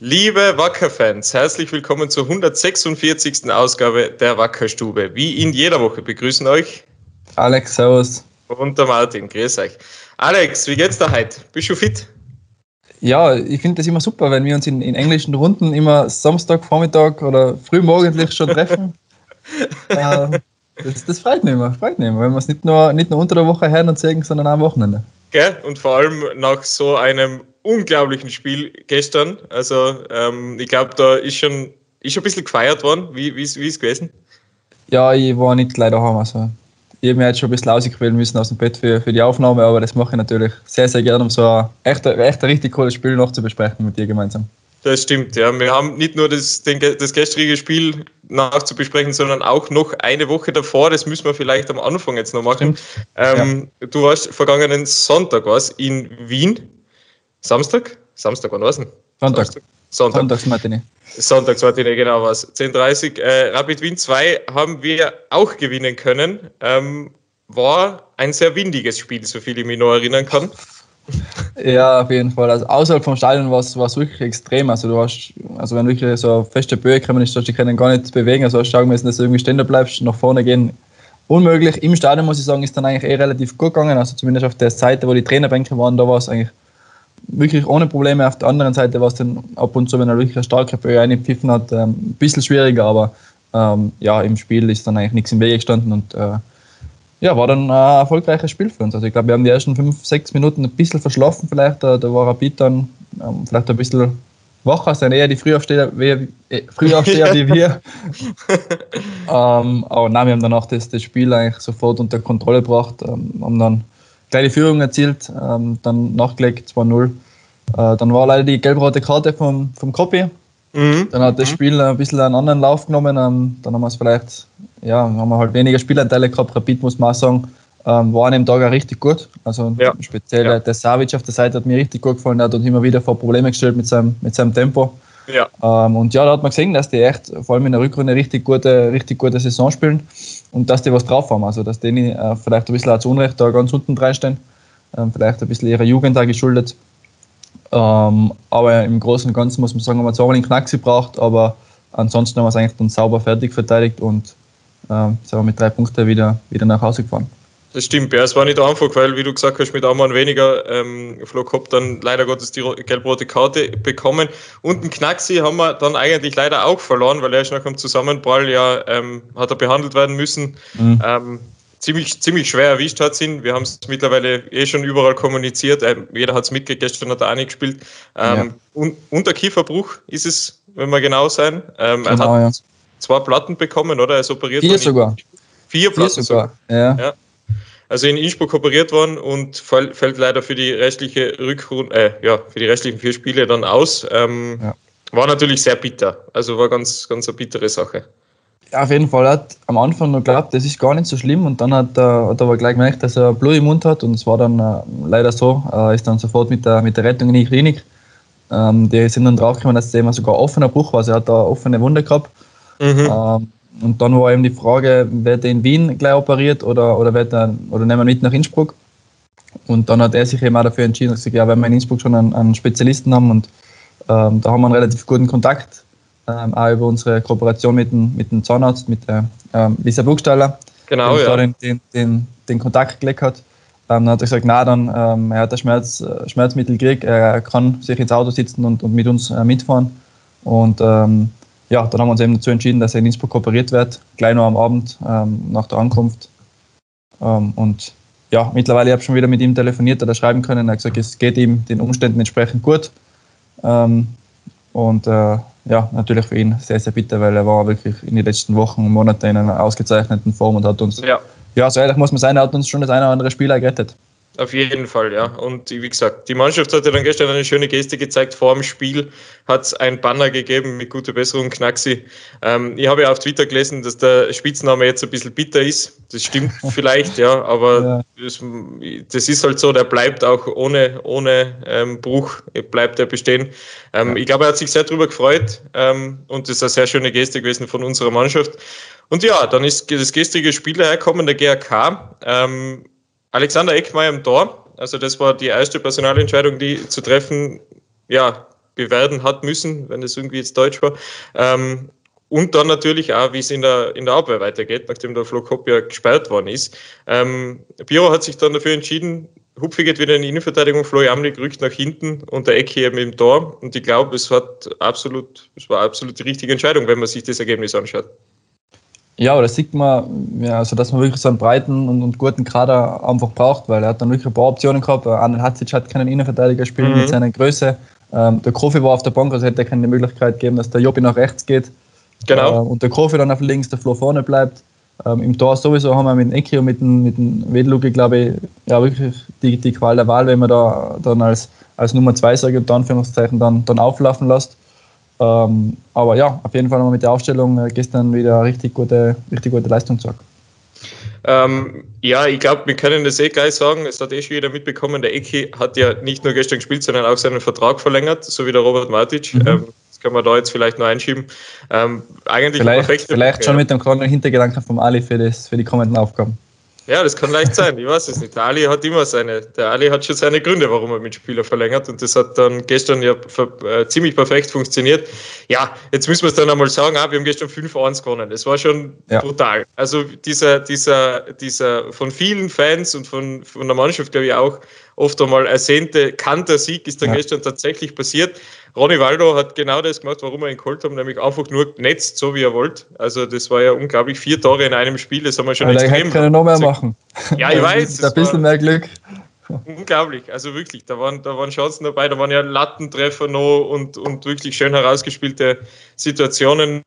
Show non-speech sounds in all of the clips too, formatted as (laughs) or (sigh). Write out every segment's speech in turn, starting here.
Liebe Wacker-Fans, herzlich willkommen zur 146. Ausgabe der Wackerstube. Wie in jeder Woche begrüßen euch Alex, Servus. Und der Martin, grüß euch. Alex, wie geht's dir heute? Bist du fit? Ja, ich finde das immer super, wenn wir uns in, in englischen Runden immer Samstag, Vormittag oder frühmorgendlich schon treffen. (laughs) äh, das, das freut mich immer, freut mich immer, wenn wir es nicht nur, nicht nur unter der Woche hören und sehen, sondern am Wochenende. Gell? Und vor allem nach so einem unglaublichen Spiel gestern. Also ähm, ich glaube, da ist schon, ist schon ein bisschen gefeiert worden. Wie, wie, wie ist es gewesen? Ja, ich war nicht gleich daheim. Also ich habe mir jetzt schon ein bisschen ausquälen müssen aus dem Bett für, für die Aufnahme, aber das mache ich natürlich sehr, sehr gerne, um so ein echt, echt ein richtig cooles Spiel noch zu besprechen mit dir gemeinsam. Das stimmt, ja. Wir haben nicht nur das, den, das gestrige Spiel nachzubesprechen, sondern auch noch eine Woche davor. Das müssen wir vielleicht am Anfang jetzt noch machen. Ähm, ja. Du warst vergangenen Sonntag was in Wien Samstag? Samstag, wann war es denn? Sonntag. Samstag. Sonntag. Sonntagsmatinee. Sonntagsmatinee, genau was. 10.30 äh, Rapid Wien 2 haben wir auch gewinnen können. Ähm, war ein sehr windiges Spiel, so viel ich mich noch erinnern kann. Ja, auf jeden Fall. Also außerhalb vom Stadion war es wirklich extrem. Also du hast, also wenn wirklich so feste Böe kommen ist, die können gar nicht bewegen. Also hast du schauen müssen, dass du irgendwie stehen bleibst, nach vorne gehen. Unmöglich. Im Stadion muss ich sagen, ist dann eigentlich eh relativ gut gegangen. Also zumindest auf der Seite, wo die Trainerbänke waren, da war es eigentlich wirklich ohne Probleme. Auf der anderen Seite war es dann ab und zu, wenn er wirklich eine starke Böe eingepfiffen hat, ähm, ein bisschen schwieriger, aber ähm, ja, im Spiel ist dann eigentlich nichts im Wege gestanden und äh, ja, war dann ein erfolgreiches Spiel für uns. Also ich glaube, wir haben die ersten fünf, sechs Minuten ein bisschen verschlafen vielleicht, da, da war Rapid dann ähm, vielleicht ein bisschen wacher, sind eher die Frühaufsteher wie, äh, Frühaufsteher (laughs) wie wir. (laughs) ähm, aber nein, wir haben danach das, das Spiel eigentlich sofort unter Kontrolle gebracht, ähm, haben dann kleine Führung erzielt, ähm, dann nachgelegt 2-0. Äh, dann war leider die gelb-rote Karte vom, vom Koppi. Mhm. Dann hat das mhm. Spiel ein bisschen einen anderen Lauf genommen. Ähm, dann haben wir es vielleicht, ja, haben wir halt weniger Spielanteile gehabt. Rapid muss man auch sagen, ähm, war an dem Tag auch richtig gut. Also ja. speziell ja. der Savic auf der Seite hat mir richtig gut gefallen. Er hat uns immer wieder vor Probleme gestellt mit seinem, mit seinem Tempo. Ja. Ähm, und ja, da hat man gesehen, dass die echt vor allem in der Rückrunde richtig gute, richtig gute Saison spielen und dass die was drauf haben. Also, dass die äh, vielleicht ein bisschen zu Unrecht da ganz unten drin stehen. Ähm, vielleicht ein bisschen ihrer Jugend da geschuldet. Ähm, aber im Großen und Ganzen muss man sagen, haben wir zwar einen Knacks gebraucht, aber ansonsten haben wir es eigentlich dann sauber fertig verteidigt und ähm, sind wir mit drei Punkten wieder, wieder nach Hause gefahren. Das stimmt, ja. Es war nicht einfach, weil, wie du gesagt hast, mit einmal weniger ähm, Flo Kopp dann leider Gottes die gelb-rote Karte bekommen. Und ein Knacksi haben wir dann eigentlich leider auch verloren, weil er ist nach dem Zusammenprall ja, ähm, hat er behandelt werden müssen. Mhm. Ähm, ziemlich, ziemlich schwer erwischt hat ihn. Wir haben es mittlerweile eh schon überall kommuniziert. Ähm, jeder hat es mitgekriegt, gestern hat er auch nicht gespielt. Ähm, ja. un Unterkieferbruch ist es, wenn wir genau sein. Ähm, genau, er hat ja. Zwei Platten bekommen, oder? Er ist operiert Vier sogar. Vier Platten Vier sogar. sogar. Ja. ja also in Innsbruck operiert worden und fällt leider für die restliche Rückrunde, äh, ja, für die restlichen vier Spiele dann aus. Ähm, ja. War natürlich sehr bitter. Also war ganz, ganz eine bittere Sache. Ja, auf jeden Fall. Er hat am Anfang noch geglaubt, das ist gar nicht so schlimm und dann hat er, hat er aber gleich gemerkt, dass er Blut im Mund hat und es war dann äh, leider so. Er ist dann sofort mit der, mit der Rettung in die Klinik. Ähm, die sind dann draufgekommen, dass es eben sogar offener Bruch war. Also er hat da offene Wunde gehabt. Mhm. Ähm, und dann war eben die Frage, wird er in Wien gleich operiert oder, oder, wird er, oder nehmen wir mit nach Innsbruck? Und dann hat er sich eben auch dafür entschieden, dass ja, wenn wir in Innsbruck schon einen, einen Spezialisten haben und ähm, da haben wir einen relativ guten Kontakt, ähm, auch über unsere Kooperation mit dem, mit dem Zahnarzt, mit der ähm, Lisa Burgstaller, genau, der ja. den, den, den, den, Kontakt gelegt hat. Ähm, dann hat er gesagt, na dann, ähm, er hat ein Schmerz, Schmerzmittel gekriegt, er kann sich ins Auto sitzen und, und mit uns äh, mitfahren. Und ähm, ja, dann haben wir uns eben dazu entschieden, dass er in Innsbruck operiert wird, gleich noch am Abend ähm, nach der Ankunft. Ähm, und ja, mittlerweile habe ich schon wieder mit ihm telefoniert oder schreiben können. Er hat gesagt, es geht ihm den Umständen entsprechend gut. Ähm, und äh, ja, natürlich für ihn sehr, sehr bitter, weil er war wirklich in den letzten Wochen und Monaten in einer ausgezeichneten Form und hat uns, ja, ja so ehrlich muss man sein, er hat uns schon das eine oder andere Spiel gerettet. Auf jeden Fall, ja. Und wie gesagt, die Mannschaft hatte dann gestern eine schöne Geste gezeigt. Vor dem Spiel hat es ein Banner gegeben mit gute Besserung, Knaxi. Ähm, ich habe ja auf Twitter gelesen, dass der Spitzname jetzt ein bisschen bitter ist. Das stimmt (laughs) vielleicht, ja, aber ja. Das, das, ist halt so, der bleibt auch ohne, ohne ähm, Bruch, bleibt er bestehen. Ähm, ja. Ich glaube, er hat sich sehr darüber gefreut ähm, und das ist eine sehr schöne Geste gewesen von unserer Mannschaft. Und ja, dann ist das gestrige Spiel hergekommen, der GRK. Ähm, Alexander Eckmeier im Tor. Also das war die erste Personalentscheidung, die zu treffen, ja, bewerten hat müssen, wenn es irgendwie jetzt Deutsch war. Ähm, und dann natürlich auch, wie es in der, in der Abwehr weitergeht, nachdem der Flo Kopp ja gesperrt worden ist. Ähm, Biro hat sich dann dafür entschieden, Hupfi geht wieder in die Innenverteidigung, Flo Jamlik rückt nach hinten und der Ecke eben im Tor. Und ich glaube, es es war absolut die richtige Entscheidung, wenn man sich das Ergebnis anschaut. Ja, aber das sieht man, ja, also dass man wirklich so einen breiten und, und, guten Kader einfach braucht, weil er hat dann wirklich ein paar Optionen gehabt. Anel Hatzic hat keinen Innenverteidiger spielen mhm. mit seiner Größe. Ähm, der Kofi war auf der Bank, also hätte er keine Möglichkeit gegeben, dass der Jobi nach rechts geht. Genau. Äh, und der Kofi dann auf links, der Flo vorne bleibt. Ähm, Im Tor sowieso haben wir mit Ecki und mit dem, mit dem Wedluke, glaube ich, ja wirklich die, die Qual der Wahl, wenn man da dann als, als Nummer 2, sage ich unter Anführungszeichen, dann, dann auflaufen lässt. Ähm, aber ja, auf jeden Fall haben wir mit der Aufstellung äh, gestern wieder richtig gute, richtig gute Leistung gezeigt. Ähm, ja, ich glaube, wir können das eh gleich sagen. Es hat eh schon jeder mitbekommen. Der Eki hat ja nicht nur gestern gespielt, sondern auch seinen Vertrag verlängert, so wie der Robert Matic. Mhm. Ähm, das können wir da jetzt vielleicht noch einschieben. Ähm, eigentlich vielleicht, vielleicht schon mit dem kleinen Hintergedanken vom Ali für, das, für die kommenden Aufgaben. Ja, das kann leicht sein. Ich weiß es nicht. Der Ali hat immer seine, der Ali hat schon seine Gründe, warum er mit Spieler verlängert. Und das hat dann gestern ja äh, ziemlich perfekt funktioniert. Ja, jetzt müssen wir es dann einmal sagen, ah, wir haben gestern 5-1 gewonnen. Das war schon ja. brutal. Also dieser, dieser, dieser von vielen Fans und von, von der Mannschaft, glaube ich, auch oft einmal ersehnte Kanter-Sieg ist dann ja. gestern tatsächlich passiert. Ronny Waldo hat genau das gemacht, warum wir ihn geholt haben, nämlich einfach nur genetzt, so wie er wollte. Also das war ja unglaublich, vier Tore in einem Spiel, das haben wir schon Aber extrem. kann noch mehr machen. Ja, ich (laughs) weiß. Ein bisschen mehr Glück. Unglaublich, also wirklich, da waren, da waren Chancen dabei, da waren ja Lattentreffer noch und, und wirklich schön herausgespielte Situationen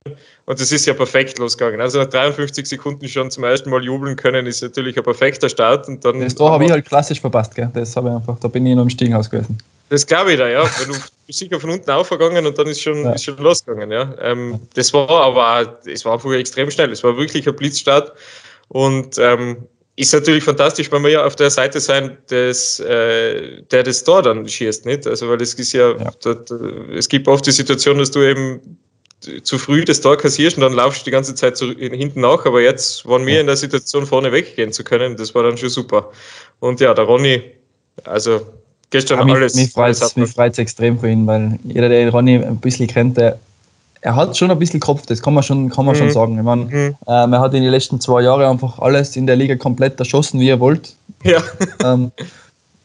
und es ist ja perfekt losgegangen. Also nach 53 Sekunden schon zum ersten Mal jubeln können, ist natürlich ein perfekter Start. Und dann das Tor habe ich halt klassisch verpasst, gell? das habe ich einfach, da bin ich noch im Stiegenhaus gewesen. Das glaube ich da, ja. Weil du sicher von unten aufgegangen und dann ist schon, ja. ist schon losgegangen. Ja. Ähm, das war aber, es war einfach extrem schnell. Es war wirklich ein Blitzstart und ähm, ist natürlich fantastisch, wenn wir ja auf der Seite sein, des, äh, der das Tor dann schießt, nicht? Also, weil es ist ja, ja. Das, es gibt oft die Situation, dass du eben zu früh das Tor kassierst und dann laufst du die ganze Zeit zu, hinten nach. Aber jetzt waren wir in der Situation, vorne weggehen zu können. Das war dann schon super. Und ja, der Ronny, also gestern ja, alles. Mich, mich freut es extrem für ihn, weil jeder, der Ronny ein bisschen kennt, der, er hat schon ein bisschen Kopf, das kann man schon, kann man mhm. schon sagen. Ich meine, mhm. ähm, er hat in den letzten zwei Jahren einfach alles in der Liga komplett erschossen, wie er wollte. Ja. Ähm,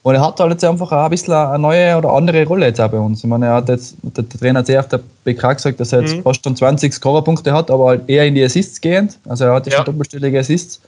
und er hat halt jetzt einfach auch ein bisschen eine neue oder andere Rolle jetzt auch bei uns. Ich meine, er hat jetzt, der Trainer hat sehr auf der PK gesagt, dass er jetzt mhm. fast schon 20 Scorerpunkte hat, aber halt eher in die Assists gehend. Also er hat ja schon doppelstellige Assists.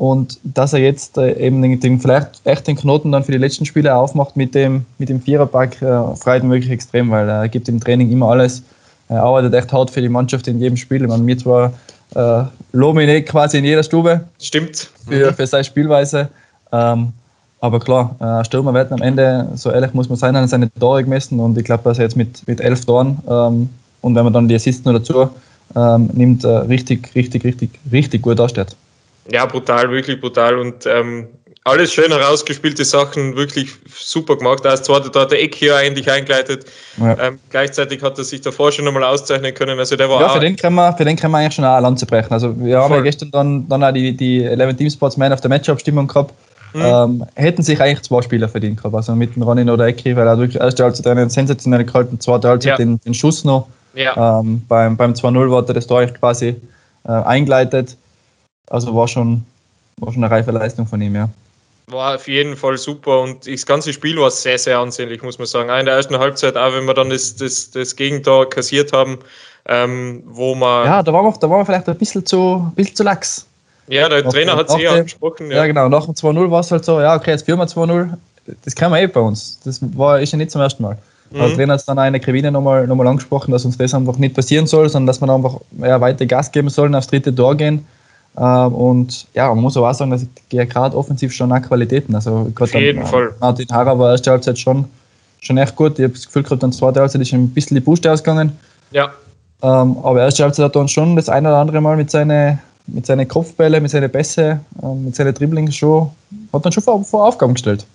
Und dass er jetzt äh, eben den, vielleicht echt den Knoten dann für die letzten Spiele aufmacht mit dem, mit dem Viererpack, äh, freut mich wirklich extrem, weil er gibt im Training immer alles. Er arbeitet echt hart für die Mannschaft in jedem Spiel. Ich meine, mir zwar äh, eh quasi in jeder Stube. Stimmt. Für, für seine Spielweise. Ähm, aber klar, äh, Stürmer werden am Ende, so ehrlich muss man sein, an seine Tore gemessen und ich glaube, dass er jetzt mit, mit elf Toren ähm, und wenn man dann die Assisten noch dazu ähm, nimmt, äh, richtig, richtig, richtig, richtig gut dasteht. Ja, brutal, wirklich brutal und ähm, alles schön herausgespielte Sachen, wirklich super gemacht. Als zweiter da hat der Eck hier eigentlich eingeleitet. Ja. Ähm, gleichzeitig hat er sich davor schon nochmal auszeichnen können. Also der war ja, für den, können wir, für den können wir eigentlich schon auch eine Lanze brechen. Also wir Voll. haben ja gestern dann, dann auch die, die 11 Team Sportsman auf der Matchup-Stimmung gehabt. Mhm. Ähm, hätten sich eigentlich zwei Spieler verdient gehabt, also mit dem Ronin oder Ecki, weil er wirklich erste Halbzeit einen sensationell gehalten, zweite Halbzeit ja. den, den Schuss noch. Ja. Ähm, beim beim 2-0 wurde das Tor quasi äh, eingeleitet. Also war schon, war schon eine reife Leistung von ihm, ja. War auf jeden Fall super und das ganze Spiel war sehr, sehr ansehnlich, muss man sagen. Auch in der ersten Halbzeit, auch wenn wir dann das, das, das Gegentor kassiert haben, ähm, wo man. Ja, da waren wir, da waren wir vielleicht ein bisschen zu, ein bisschen zu lax. Ja, der nach, Trainer hat es eh angesprochen. Ja. ja, genau. Nach dem 2-0 war es halt so, ja, okay, jetzt führen wir 2-0. Das kennen wir eh bei uns. Das war ist ja nicht zum ersten Mal. Mhm. Der Trainer hat dann auch in der Kabine nochmal noch mal angesprochen, dass uns das einfach nicht passieren soll, sondern dass wir einfach ja, weiter Gas geben sollen, aufs dritte Tor gehen. Ähm, und ja, man muss aber auch sagen, dass er gerade offensiv schon auch Qualitäten. Also Auf jeden Fall. Martin Hara war erste Halbzeit schon, schon echt gut. Ich habe das Gefühl gehabt, dann zweite Halbzeit ist ein bisschen die Puste ausgegangen. Ja. Ähm, aber erste Halbzeit hat er uns schon das ein oder andere Mal mit seinen mit seinen Kopfbällen, mit seinen Pässe, ähm, mit seinen Dribblings schon, hat dann schon vor, vor Aufgaben gestellt.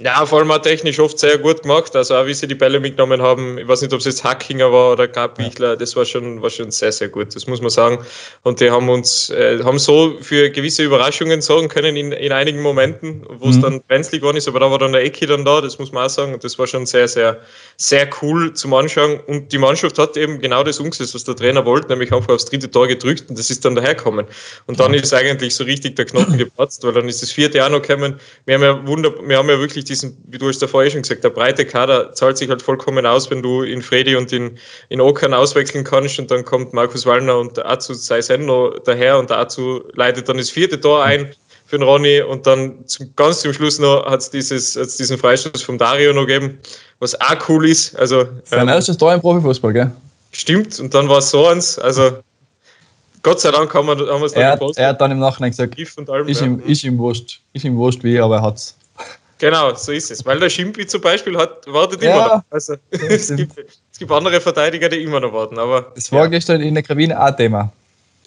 Ja, vor allem auch technisch oft sehr gut gemacht. Also auch wie sie die Bälle mitgenommen haben, ich weiß nicht, ob es jetzt Hackinger war oder Garbichler, ja. das war schon, war schon sehr, sehr gut, das muss man sagen. Und die haben uns, äh, haben so für gewisse Überraschungen sorgen können in, in einigen Momenten, wo es mhm. dann brenzlig geworden ist, aber da war dann der Ecki dann da, das muss man auch sagen. Und das war schon sehr, sehr, sehr cool zum Anschauen. Und die Mannschaft hat eben genau das umgesetzt, was der Trainer wollte, nämlich einfach aufs dritte Tor gedrückt und das ist dann daherkommen. Und dann ist eigentlich so richtig der Knoten geplatzt, weil dann ist das vierte Jahr noch gekommen. Wir haben ja wunder, wir haben ja wirklich diesen, wie du hast ja vorher schon gesagt, der breite Kader zahlt sich halt vollkommen aus, wenn du in Fredi und in, in Okan auswechseln kannst und dann kommt Markus Wallner und der Azu Seisendo daher und der Azu leitet dann das vierte Tor ein für den Ronny und dann zum, ganz zum Schluss noch hat es diesen Freistoß vom Dario noch gegeben, was auch cool ist. Also, Sein ähm, erstes Tor im Profifußball, gell? Stimmt, und dann war es so eins, also Gott sei Dank haben wir, haben wir es dann er, gepostet. Er hat dann im Nachhinein gesagt, allem, ist, ja. ihm, ist ihm wurscht, ist ihm wurscht wie, aber er hat es. Genau, so ist es. Weil der Schimpi zum Beispiel hat, wartet ja, immer noch. Also, (laughs) es, gibt, es gibt andere Verteidiger, die immer noch warten. Aber, das war ja. gestern in der Kabine auch Thema.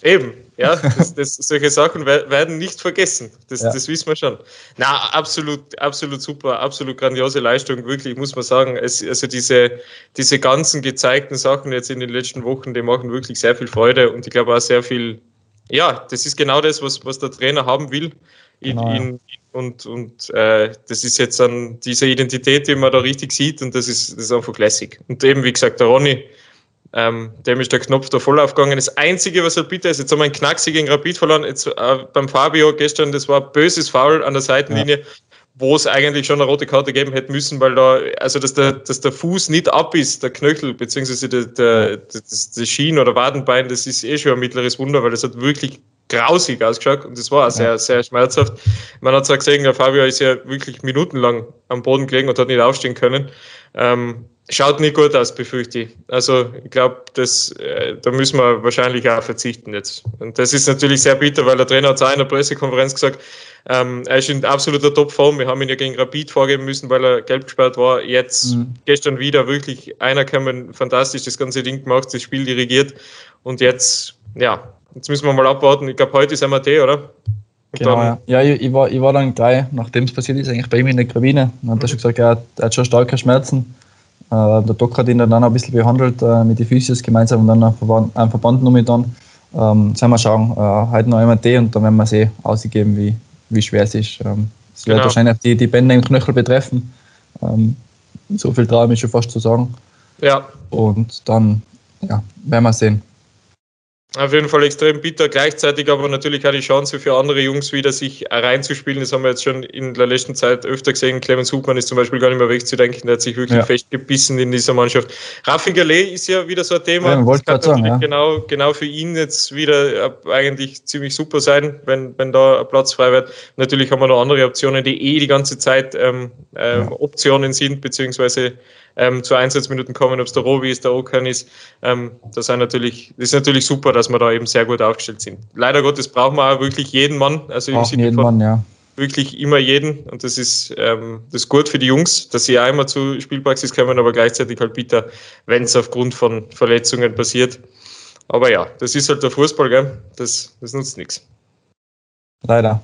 Eben, ja, (laughs) das, das, solche Sachen werden nicht vergessen. Das, ja. das wissen wir schon. Na, absolut, absolut super, absolut grandiose Leistung, wirklich, muss man sagen. Es, also diese, diese ganzen gezeigten Sachen jetzt in den letzten Wochen, die machen wirklich sehr viel Freude und ich glaube auch sehr viel, ja, das ist genau das, was, was der Trainer haben will. Genau, in, in, und und äh, das ist jetzt dann diese Identität, die man da richtig sieht und das ist, das ist einfach classic. Und eben, wie gesagt, der Ronny, ähm, dem ist der Knopf da voll aufgegangen. Das Einzige, was halt bitte ist, jetzt haben wir einen Knackse gegen Rapid verloren. Jetzt, äh, beim Fabio gestern, das war ein böses Foul an der Seitenlinie, ja. Wo es eigentlich schon eine rote Karte geben hätte müssen, weil da, also dass der, dass der Fuß nicht ab ist, der Knöchel, beziehungsweise der, der, das, das Schien oder Wadenbein, das ist eh schon ein mittleres Wunder, weil das hat wirklich grausig ausgeschaut und das war auch sehr, sehr schmerzhaft. Man hat zwar gesehen, der Fabio ist ja wirklich minutenlang am Boden gelegen und hat nicht aufstehen können. Ähm, schaut nicht gut aus, befürchte ich. Also ich glaube, äh, da müssen wir wahrscheinlich auch verzichten jetzt. Und das ist natürlich sehr bitter, weil der Trainer hat auch in der Pressekonferenz gesagt, ähm, er ist in absoluter Topform. Wir haben ihn ja gegen Rapid vorgeben müssen, weil er gelb gesperrt war. Jetzt mhm. gestern wieder wirklich einer kann fantastisch das ganze Ding gemacht, das Spiel dirigiert. Und jetzt, ja, jetzt müssen wir mal abwarten. Ich glaube, heute ist MAT, oder? Und genau, ja. ja ich, ich, war, ich war dann gleich, nachdem es passiert ist, eigentlich bei ihm in der Kabine. Und hat er schon gesagt, er hat, er hat schon starke Schmerzen. Äh, der Doc hat ihn dann auch ein bisschen behandelt äh, mit den Physios gemeinsam und dann einen Verband, einen Verband noch mit dann. Ähm, sollen wir schauen, äh, heute noch MRT und dann werden wir sehen, ausgeben, wie, wie schwer es ist. Ähm, es genau. wird wahrscheinlich die, die Bänder im Knöchel betreffen. Ähm, so viel traue ich mich schon fast zu sagen. Ja. Und dann ja, werden wir sehen. Auf jeden Fall extrem bitter, gleichzeitig aber natürlich auch die Chance für andere Jungs wieder sich reinzuspielen. Das haben wir jetzt schon in der letzten Zeit öfter gesehen. Clemens Hubmann ist zum Beispiel gar nicht mehr wegzudenken, der hat sich wirklich ja. festgebissen in dieser Mannschaft. Rafi Gallet ist ja wieder so ein Thema. Ja, das kann sagen, ja. genau, genau für ihn jetzt wieder äh, eigentlich ziemlich super sein, wenn, wenn da ein Platz frei wird. Natürlich haben wir noch andere Optionen, die eh die ganze Zeit ähm, ähm, Optionen sind, beziehungsweise ähm, zu Einsatzminuten kommen, ob es der Robi ist, der Okan ist. Ähm, das, sind natürlich, das ist natürlich super, dass wir da eben sehr gut aufgestellt sind. Leider Gottes brauchen wir auch wirklich jeden Mann. Also im Sinne jeden von Mann, ja. wirklich immer jeden. Und das ist, ähm, das ist gut für die Jungs, dass sie auch immer zu Spielpraxis kommen, aber gleichzeitig halt bitter, wenn es aufgrund von Verletzungen passiert. Aber ja, das ist halt der Fußball, gell? Das, das nutzt nichts. Leider.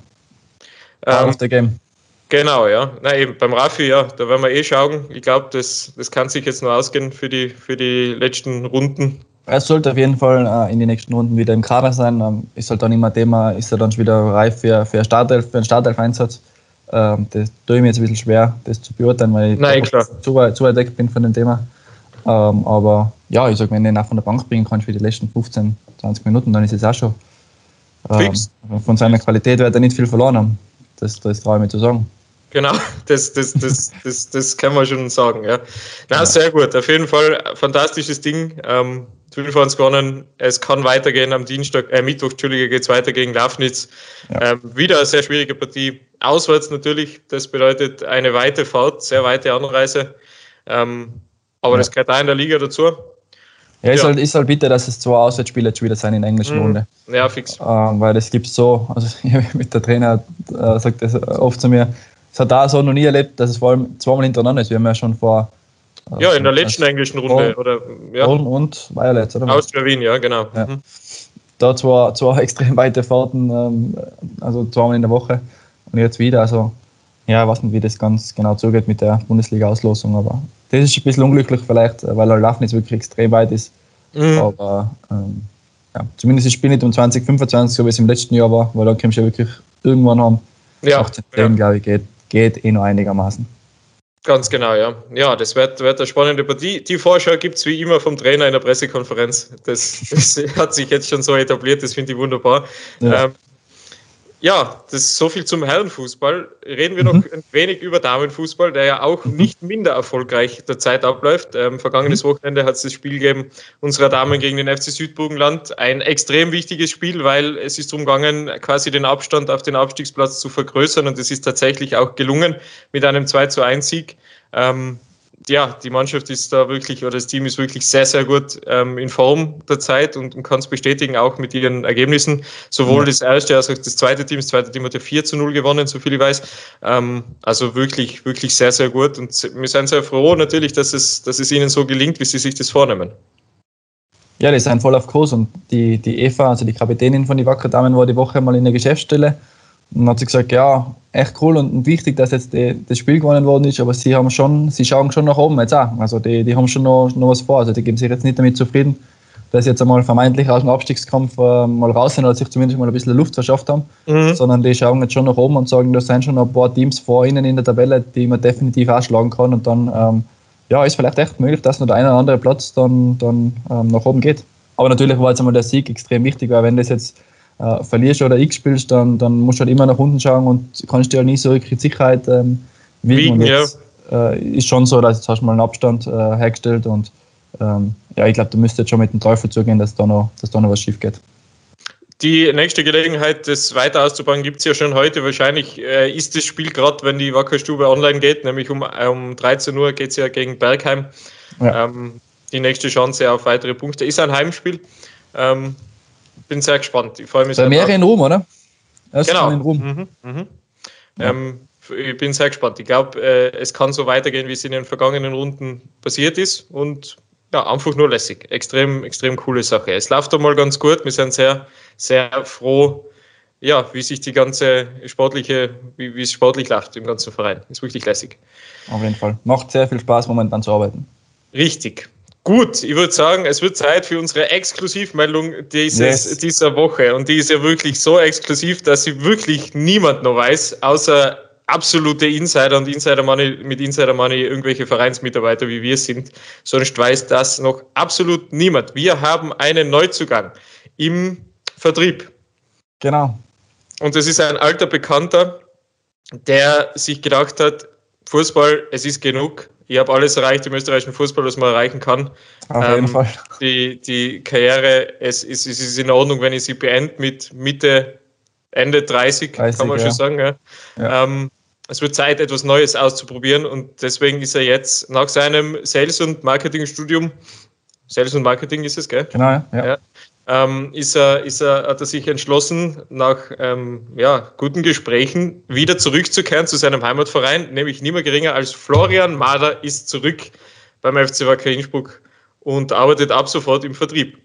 Ähm, Out of the game. Genau, ja. Na eben, beim Raffi, ja, da werden wir eh schauen. Ich glaube, das, das kann sich jetzt noch ausgehen für die, für die letzten Runden. Er sollte auf jeden Fall äh, in den nächsten Runden wieder im Kader sein. Ähm, ist halt dann immer Thema, ist er dann schon wieder reif für, für, Startelf, für einen Startelf-Einsatz. Ähm, das tue ich mir jetzt ein bisschen schwer, das zu beurteilen, weil ich Nein. Zu, weit, zu weit weg bin von dem Thema. Ähm, aber ja, ich sage, wenn ich ihn auch von der Bank bringen kann für die letzten 15, 20 Minuten, dann ist es auch schon. Ähm, von seiner Qualität wird er nicht viel verloren haben. Das, das traue ich mir zu sagen. Genau, (laughs) das, das, das, das, das kann man schon sagen. Ja. Na, ja. sehr gut. Auf jeden Fall fantastisches Ding. Ähm, 25 gewonnen. Es kann weitergehen am Dienstag, äh, Mittwoch, Entschuldige, geht es weiter gegen Lafnitz. Ja. Ähm, wieder eine sehr schwierige Partie. Auswärts natürlich. Das bedeutet eine weite Fahrt, sehr weite Anreise. Ähm, aber ja. das gehört auch in der Liga dazu. Ja, ist, ja. Halt, ist halt bitter, dass es zwei Auswärtsspiele jetzt wieder sind in der englischen mhm. Runde. Ja, fix. Ähm, weil es gibt so, also (laughs) mit der Trainer äh, sagt das oft zu mir, es hat da so noch nie erlebt, dass es vor allem zweimal hintereinander ist. Wir haben ja schon vor. Äh, ja, in der letzten englischen Runde. Polen, oder, ja. Polen und Violet, oder? Austria Wien, ja, genau. Ja. Mhm. Da zwar, zwar (laughs) extrem weite Fahrten, ähm, also zweimal in der Woche und jetzt wieder. Also ja, ich weiß nicht, wie das ganz genau zugeht mit der Bundesliga-Auslosung, aber das ist ein bisschen unglücklich vielleicht, weil der Lauf nicht wirklich extrem weit ist. Mhm. Aber ähm, ja, zumindest das Spiel nicht um 2025, so wie es im letzten Jahr war, weil da kommst du ja wirklich irgendwann haben. Ja, 18, ja. glaube ich, geht, geht eh noch einigermaßen. Ganz genau, ja. Ja, das wird, wird eine spannende Partie. Die Vorschau gibt es wie immer vom Trainer in der Pressekonferenz. Das, (laughs) das hat sich jetzt schon so etabliert, das finde ich wunderbar. Ja. Ähm, ja, das ist so viel zum Herrenfußball. Reden wir mhm. noch ein wenig über Damenfußball, der ja auch mhm. nicht minder erfolgreich der Zeit abläuft. Ähm, vergangenes mhm. Wochenende hat es das Spiel gegeben unserer Damen gegen den FC Südburgenland. Ein extrem wichtiges Spiel, weil es ist darum gegangen, quasi den Abstand auf den Abstiegsplatz zu vergrößern und es ist tatsächlich auch gelungen mit einem 2 zu 1 Sieg. Ähm, ja, die Mannschaft ist da wirklich, oder das Team ist wirklich sehr, sehr gut ähm, in Form der Zeit und, und kann es bestätigen, auch mit ihren Ergebnissen. Sowohl ja. das erste als auch das zweite Team. Das zweite Team hat ja 4 zu 0 gewonnen, so viel ich weiß. Ähm, also wirklich, wirklich sehr, sehr gut. Und wir sind sehr froh natürlich, dass es, dass es ihnen so gelingt, wie sie sich das vornehmen. Ja, die sind voll auf Kurs und die, die Eva, also die Kapitänin von den Wacker Damen, war die Woche mal in der Geschäftsstelle und hat sie gesagt, ja, echt cool und wichtig, dass jetzt die, das Spiel gewonnen worden ist, aber sie haben schon, sie schauen schon nach oben jetzt auch. Also die, die haben schon noch, noch was vor. Also die geben sich jetzt nicht damit zufrieden, dass sie jetzt einmal vermeintlich aus dem Abstiegskampf äh, mal raus sind oder sich zumindest mal ein bisschen Luft verschafft haben, mhm. sondern die schauen jetzt schon nach oben und sagen, da sind schon ein paar Teams vor ihnen in der Tabelle, die man definitiv auch schlagen kann und dann ähm, ja, ist vielleicht echt möglich, dass noch der eine oder andere Platz dann, dann ähm, nach oben geht. Aber natürlich war jetzt einmal der Sieg extrem wichtig, weil wenn das jetzt äh, verlierst oder X spielst, dann, dann musst du halt immer nach unten schauen und kannst dir halt nicht so wirklich Sicherheit ähm, wiegen. ja. äh, ist schon so, dass jetzt hast du mal einen Abstand äh, hergestellt und ähm, ja, ich glaube, du müsstest jetzt schon mit dem Teufel zugehen, dass da noch, dass da noch was schief geht. Die nächste Gelegenheit, das weiter auszubauen, gibt es ja schon heute. Wahrscheinlich äh, ist das Spiel gerade, wenn die Wackerstube online geht, nämlich um, um 13 Uhr geht es ja gegen Bergheim. Ja. Ähm, die nächste Chance auf weitere Punkte ist ein Heimspiel. Ähm, bin sehr gespannt. Ich freue mich sehr. Mehrere in Rom, oder? Erst genau. in Rom. Mhm, mhm. Ja. Ähm, ich bin sehr gespannt. Ich glaube, äh, es kann so weitergehen, wie es in den vergangenen Runden passiert ist. Und ja, einfach nur lässig. Extrem, extrem coole Sache. Es läuft einmal ganz gut. Wir sind sehr, sehr froh, ja, wie sich die ganze sportliche, wie, wie es sportlich läuft im ganzen Verein. Ist wirklich lässig. Auf jeden Fall. Macht sehr viel Spaß, momentan zu arbeiten. Richtig. Gut, ich würde sagen, es wird Zeit für unsere Exklusivmeldung dieses, yes. dieser Woche. Und die ist ja wirklich so exklusiv, dass sie wirklich niemand noch weiß, außer absolute Insider und Insider Money mit Insider Money irgendwelche Vereinsmitarbeiter wie wir sind. Sonst weiß das noch absolut niemand. Wir haben einen Neuzugang im Vertrieb. Genau. Und das ist ein alter Bekannter, der sich gedacht hat, Fußball, es ist genug ich habe alles erreicht im österreichischen Fußball, was man erreichen kann. Auf jeden ähm, Fall. Die, die Karriere, es ist, es ist in Ordnung, wenn ich sie beende mit Mitte, Ende 30, 30 kann man ja. schon sagen. Ja. ja. Ähm, es wird Zeit, etwas Neues auszuprobieren und deswegen ist er jetzt nach seinem Sales- und Marketingstudium, Sales und Marketing ist es, gell? Genau, ja. ja ähm, ist er, ist er, hat er sich entschlossen, nach ähm, ja, guten Gesprächen wieder zurückzukehren zu seinem Heimatverein, nämlich niemand geringer als Florian Mader ist zurück beim FC Wacker Innsbruck und arbeitet ab sofort im Vertrieb.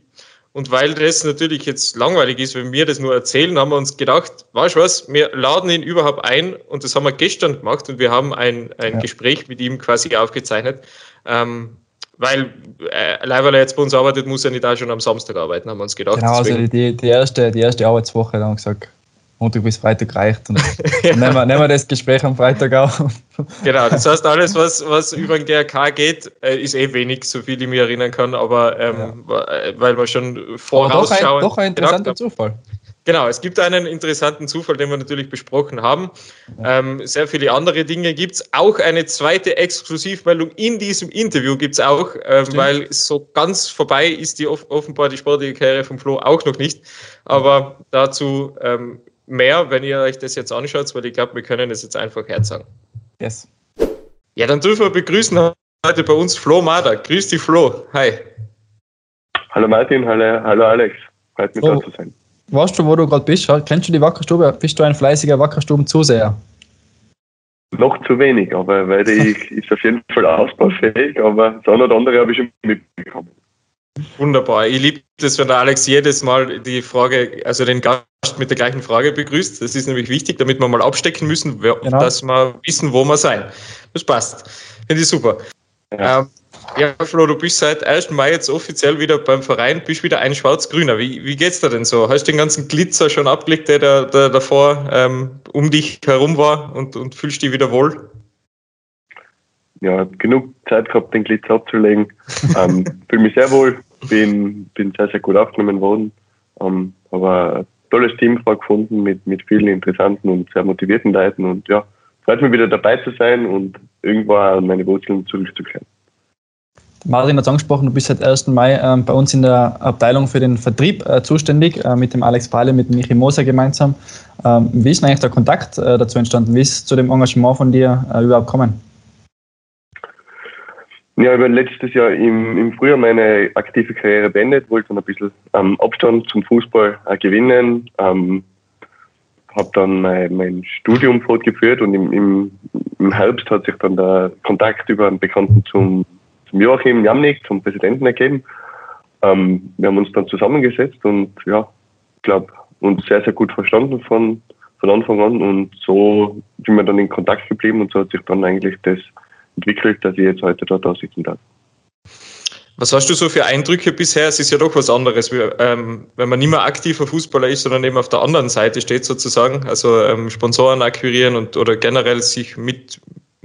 Und weil das natürlich jetzt langweilig ist, wenn wir das nur erzählen, haben wir uns gedacht, weißt du was, wir laden ihn überhaupt ein und das haben wir gestern gemacht und wir haben ein, ein ja. Gespräch mit ihm quasi aufgezeichnet. Ähm, weil äh, weil er jetzt bei uns arbeitet, muss er nicht auch schon am Samstag arbeiten, haben wir uns gedacht. Genau, also die, die, erste, die erste Arbeitswoche, da haben wir gesagt, Montag bis Freitag reicht. Und (laughs) ja. nehmen, wir, nehmen wir das Gespräch am Freitag auf. (laughs) genau, das heißt, alles, was, was über den GRK geht, äh, ist eh wenig, so viel ich mich erinnern kann, aber ähm, ja. Äh, weil wir schon vorausschauen. Doch ein, doch ein interessanter Zufall. Genau, es gibt einen interessanten Zufall, den wir natürlich besprochen haben. Ähm, sehr viele andere Dinge gibt es. Auch eine zweite Exklusivmeldung in diesem Interview gibt es auch, ähm, weil so ganz vorbei ist die offenbar die sportliche Karriere vom Flo auch noch nicht. Aber dazu ähm, mehr, wenn ihr euch das jetzt anschaut, weil ich glaube, wir können das jetzt einfach herzagen. Yes. Ja, dann dürfen wir begrüßen heute bei uns Flo Mader. Grüß dich, Flo. Hi. Hallo Martin, hallo, hallo Alex. Freut mich, oh. da zu sein weißt du, wo du gerade bist? Kennst du die Wackerstube? Bist du ein fleißiger Wackerstubenzuseher? Noch zu wenig, aber weil die (laughs) ist auf jeden Fall ausbaufähig, aber das eine oder andere habe ich schon mitbekommen. Wunderbar. Ich liebe das, wenn der Alex jedes Mal die Frage, also den Gast mit der gleichen Frage begrüßt. Das ist nämlich wichtig, damit wir mal abstecken müssen, genau. dass wir wissen, wo wir sein. Das passt. Finde ich super. Ja. Ähm, ja, Flo, du bist seit 1. Mai jetzt offiziell wieder beim Verein, bist wieder ein Schwarz-Grüner. Wie, wie geht's dir denn so? Hast du den ganzen Glitzer schon abgelegt, der, der, der davor ähm, um dich herum war und, und fühlst dich wieder wohl? Ja, genug Zeit gehabt, den Glitzer abzulegen. (laughs) ähm, Fühle mich sehr wohl, bin, bin sehr, sehr gut aufgenommen worden. Ähm, aber ein tolles Team vorgefunden mit, mit vielen interessanten und sehr motivierten Leuten und ja, freut mich wieder dabei zu sein und irgendwo an meine Wurzeln zurückzukehren. Martin hat es angesprochen, du bist seit 1. Mai äh, bei uns in der Abteilung für den Vertrieb äh, zuständig, äh, mit dem Alex Pahle, mit Michi Moser gemeinsam. Ähm, wie ist eigentlich der Kontakt äh, dazu entstanden? Wie ist zu dem Engagement von dir äh, überhaupt gekommen? Ja, ich habe letztes Jahr im, im Frühjahr meine aktive Karriere beendet, wollte dann ein bisschen ähm, Abstand zum Fußball äh, gewinnen, ähm, habe dann mein, mein, Studium fortgeführt und im, im, im, Herbst hat sich dann der Kontakt über einen Bekannten zum, zum Joachim Jamnik, zum Präsidenten ergeben. Ähm, wir haben uns dann zusammengesetzt und ja, ich glaube, uns sehr, sehr gut verstanden von, von Anfang an und so sind wir dann in Kontakt geblieben und so hat sich dann eigentlich das entwickelt, dass ich jetzt heute dort aussitzen darf. Was hast du so für Eindrücke bisher? Es ist ja doch was anderes, wie, ähm, wenn man nicht mehr aktiver Fußballer ist, sondern eben auf der anderen Seite steht sozusagen, also ähm, Sponsoren akquirieren und oder generell sich mit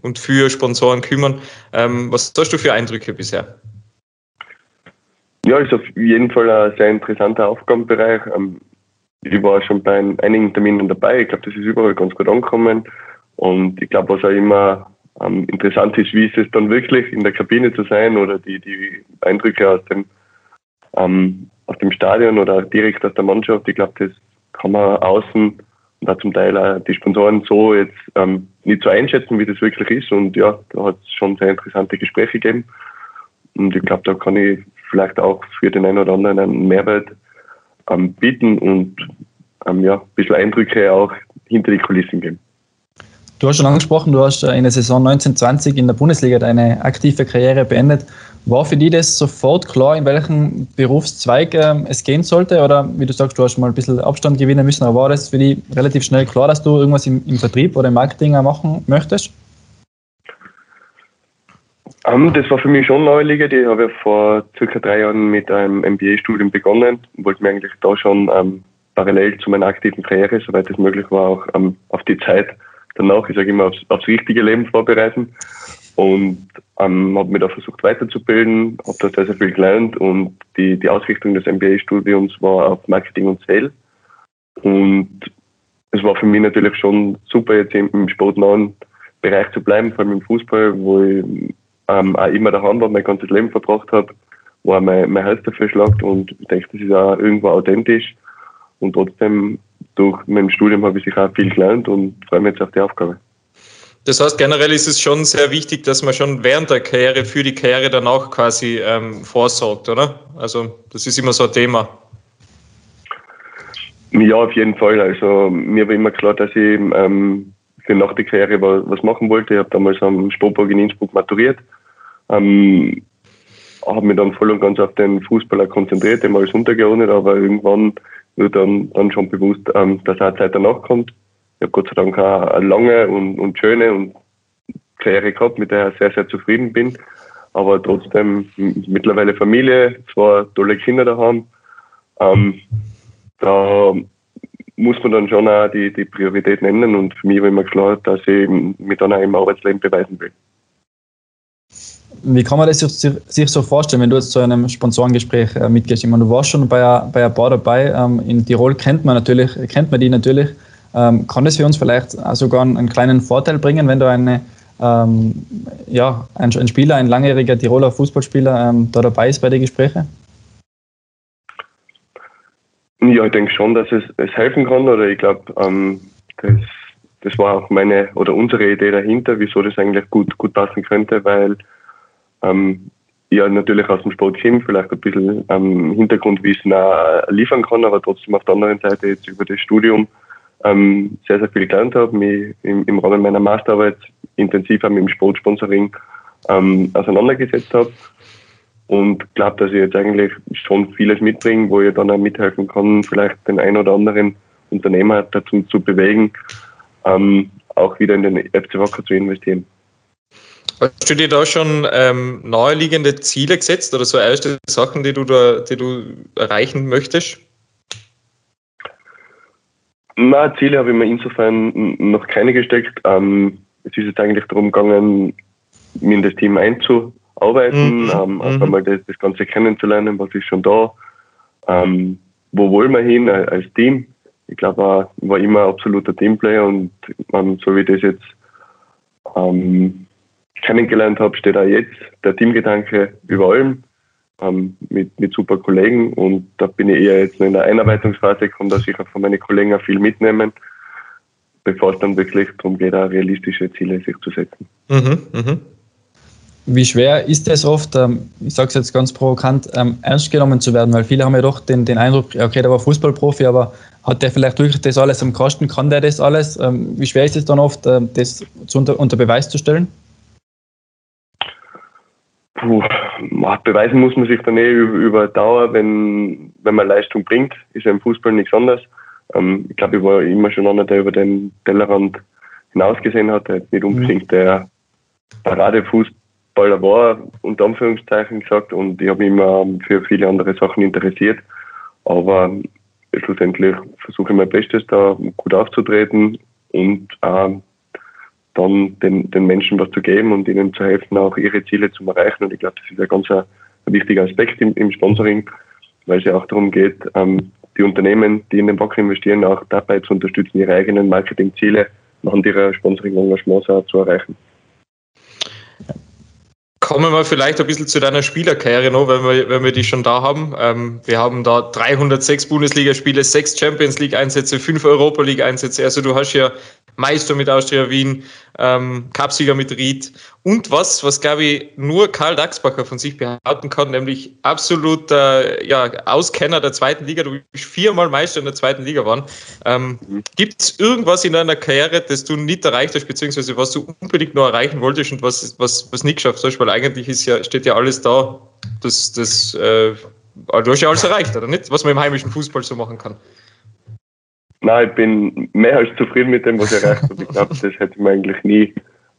und für Sponsoren kümmern. Ähm, was hast du für Eindrücke bisher? Ja, ist auf jeden Fall ein sehr interessanter Aufgabenbereich. Ähm, ich war schon bei einigen Terminen dabei. Ich glaube, das ist überall ganz gut angekommen. Und ich glaube, was auch immer ähm, interessant ist, wie ist es dann wirklich in der Kabine zu sein oder die, die Eindrücke aus dem, ähm, aus dem Stadion oder direkt aus der Mannschaft. Ich glaube, das kann man außen und zum Teil auch die Sponsoren so jetzt ähm, nicht so einschätzen, wie das wirklich ist. Und ja, da hat es schon sehr interessante Gespräche gegeben. Und ich glaube, da kann ich vielleicht auch für den einen oder anderen einen Mehrwert ähm, bieten und ähm, ja, ein bisschen Eindrücke auch hinter die Kulissen geben. Du hast schon angesprochen, du hast äh, in der Saison 1920 in der Bundesliga deine aktive Karriere beendet. War für dich das sofort klar, in welchem Berufszweig ähm, es gehen sollte? Oder wie du sagst, du hast mal ein bisschen Abstand gewinnen müssen, aber war das für dich relativ schnell klar, dass du irgendwas im, im Vertrieb oder im Marketing machen möchtest? Um, ähm, das war für mich schon naheliegend. Ich habe ja vor circa drei Jahren mit einem MBA-Studium begonnen und wollte mir eigentlich da schon ähm, parallel zu meiner aktiven Karriere, soweit es möglich war, auch ähm, auf die Zeit danach, ich sage immer, aufs, aufs richtige Leben vorbereiten. Und ähm, habe mich da versucht weiterzubilden, habe da sehr, sehr viel gelernt und die, die Ausrichtung des MBA-Studiums war auf Marketing und Sale. Und es war für mich natürlich schon super, jetzt im sportnahen Bereich zu bleiben, vor allem im Fußball, wo ich ähm, auch immer daheim war, mein ganzes Leben verbracht habe, wo auch mein, mein Herz dafür schlagt und ich denke, das ist auch irgendwo authentisch. Und trotzdem durch mein Studium habe ich sicher auch viel gelernt und freue mich jetzt auf die Aufgabe. Das heißt, generell ist es schon sehr wichtig, dass man schon während der Karriere für die Karriere danach quasi ähm, vorsorgt, oder? Also das ist immer so ein Thema. Ja, auf jeden Fall. Also mir war immer klar, dass ich ähm, für nach der Karriere was machen wollte. Ich habe damals am Sportpark in Innsbruck maturiert. Ähm, habe mich dann voll und ganz auf den Fußballer konzentriert, dem alles untergeordnet, aber irgendwann wird dann, dann schon bewusst, ähm, dass auch Zeit danach kommt. Habe Gott sei Dank eine lange und, und schöne und Karriere gehabt, mit der ich sehr, sehr zufrieden bin. Aber trotzdem mittlerweile Familie, zwei tolle Kinder daheim. Ähm, da muss man dann schon auch die, die Prioritäten ändern und für mich war immer klar, dass ich mich dann auch im Arbeitsleben beweisen will. Wie kann man das sich so vorstellen, wenn du jetzt zu einem Sponsorengespräch äh, mitgehst? Ich meine, du warst schon bei, bei ein paar dabei. Ähm, in Tirol kennt man natürlich, kennt man die natürlich. Ähm, kann das für uns vielleicht sogar einen kleinen Vorteil bringen, wenn du eine, ähm, ja, ein, ein, Spieler, ein langjähriger Tiroler Fußballspieler ähm, da dabei ist bei den Gesprächen? Ja, ich denke schon, dass es, es helfen kann. Oder ich glaube, ähm, das, das war auch meine oder unsere Idee dahinter, wieso das eigentlich gut, gut passen könnte, weil ähm, ja natürlich aus dem Sport komme, vielleicht ein bisschen ähm, Hintergrundwissen auch liefern kann, aber trotzdem auf der anderen Seite jetzt über das Studium ähm, sehr, sehr viel gelernt habe, mich im, im Rahmen meiner Masterarbeit intensiv auch mit dem Sportsponsoring ähm, auseinandergesetzt habe. und glaube, dass ich jetzt eigentlich schon vieles mitbringe, wo ich dann auch mithelfen kann, vielleicht den ein oder anderen Unternehmer dazu zu bewegen, ähm, auch wieder in den FC Wacker zu investieren. Hast du dir da schon ähm, naheliegende Ziele gesetzt oder so erste Sachen, die du da, die du erreichen möchtest? Na, Ziele habe ich mir insofern noch keine gesteckt. Ähm, es ist jetzt eigentlich darum gegangen, mir in das Team einzuarbeiten, mhm. ähm, mhm. einmal das, das, Ganze kennenzulernen, was ist schon da, ähm, wo wollen wir hin als Team. Ich glaube, ich war immer ein absoluter Teamplayer und ähm, so wie ich das jetzt ähm, kennengelernt habe, steht auch jetzt der Teamgedanke über allem ähm, mit, mit super Kollegen und da bin ich eher jetzt in der Einarbeitungsphase, kann da sicher von meinen Kollegen auch viel mitnehmen, bevor es dann wirklich darum geht, auch realistische Ziele sich zu setzen. Mhm, mh. Wie schwer ist es oft, ähm, ich sage es jetzt ganz provokant, ähm, ernst genommen zu werden? Weil viele haben ja doch den, den Eindruck, okay, der war Fußballprofi, aber hat der vielleicht wirklich das alles am Kasten? Kann der das alles? Ähm, wie schwer ist es dann oft, das unter, unter Beweis zu stellen? Puh, beweisen muss man sich dann eh über, Dauer, wenn, wenn man Leistung bringt, ist ja im Fußball nichts anderes. Ähm, ich glaube, ich war immer schon einer, der über den Tellerrand hinausgesehen hat, der nicht unbedingt der Paradefußballer war, unter Anführungszeichen gesagt, und ich habe mich immer für viele andere Sachen interessiert. Aber schlussendlich versuche ich mein Bestes, da gut aufzutreten und ähm, dann den, den Menschen was zu geben und ihnen zu helfen, auch ihre Ziele zu erreichen. Und ich glaube, das ist ein ganz ein wichtiger Aspekt im, im, Sponsoring, weil es ja auch darum geht, ähm, die Unternehmen, die in den Wacker investieren, auch dabei zu unterstützen, ihre eigenen Marketingziele anhand ihrer Sponsoring-Engagements zu erreichen. Kommen wir vielleicht ein bisschen zu deiner Spielerkarriere noch, wenn wir, wenn wir die schon da haben. Ähm, wir haben da 306 Bundesligaspiele, 6 Champions League-Einsätze, 5 Europa League-Einsätze. Also du hast ja Meister mit Austria Wien, ähm, Cupsieger mit Ried und was, was glaube ich nur Karl Dachsbacher von sich behaupten kann, nämlich absoluter ja, Auskenner der zweiten Liga. Du bist viermal Meister in der zweiten Liga geworden. Ähm, mhm. Gibt es irgendwas in deiner Karriere, das du nicht erreicht hast, beziehungsweise was du unbedingt noch erreichen wolltest und was, was, was nicht geschafft hast? Weil eigentlich ist ja, steht ja alles da, das, das, äh, du hast ja alles erreicht, oder nicht? Was man im heimischen Fußball so machen kann. Nein, ich bin mehr als zufrieden mit dem, was ich erreicht habe. Ich glaube, das hätte ich mir eigentlich nie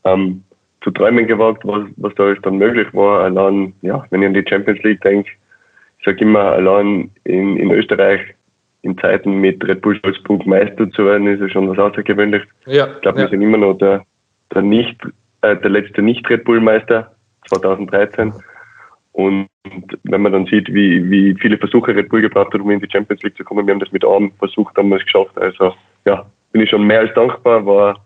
ähm, zu träumen gewagt, was, was da alles dann möglich war. Allein, ja, wenn ich an die Champions League denke, ich sage immer, allein in, in Österreich in Zeiten mit Red Bull Salzburg Meister zu werden, ist ja schon was Außergewöhnliches. Ja, ich glaube, ja. wir sind immer noch der, der, nicht, äh, der letzte Nicht-Red Bull Meister 2013. Und wenn man dann sieht, wie, wie viele Versuche Red Bull gebraucht hat, um in die Champions League zu kommen, wir haben das mit einem Versuch damals geschafft. Also ja, bin ich schon mehr als dankbar, war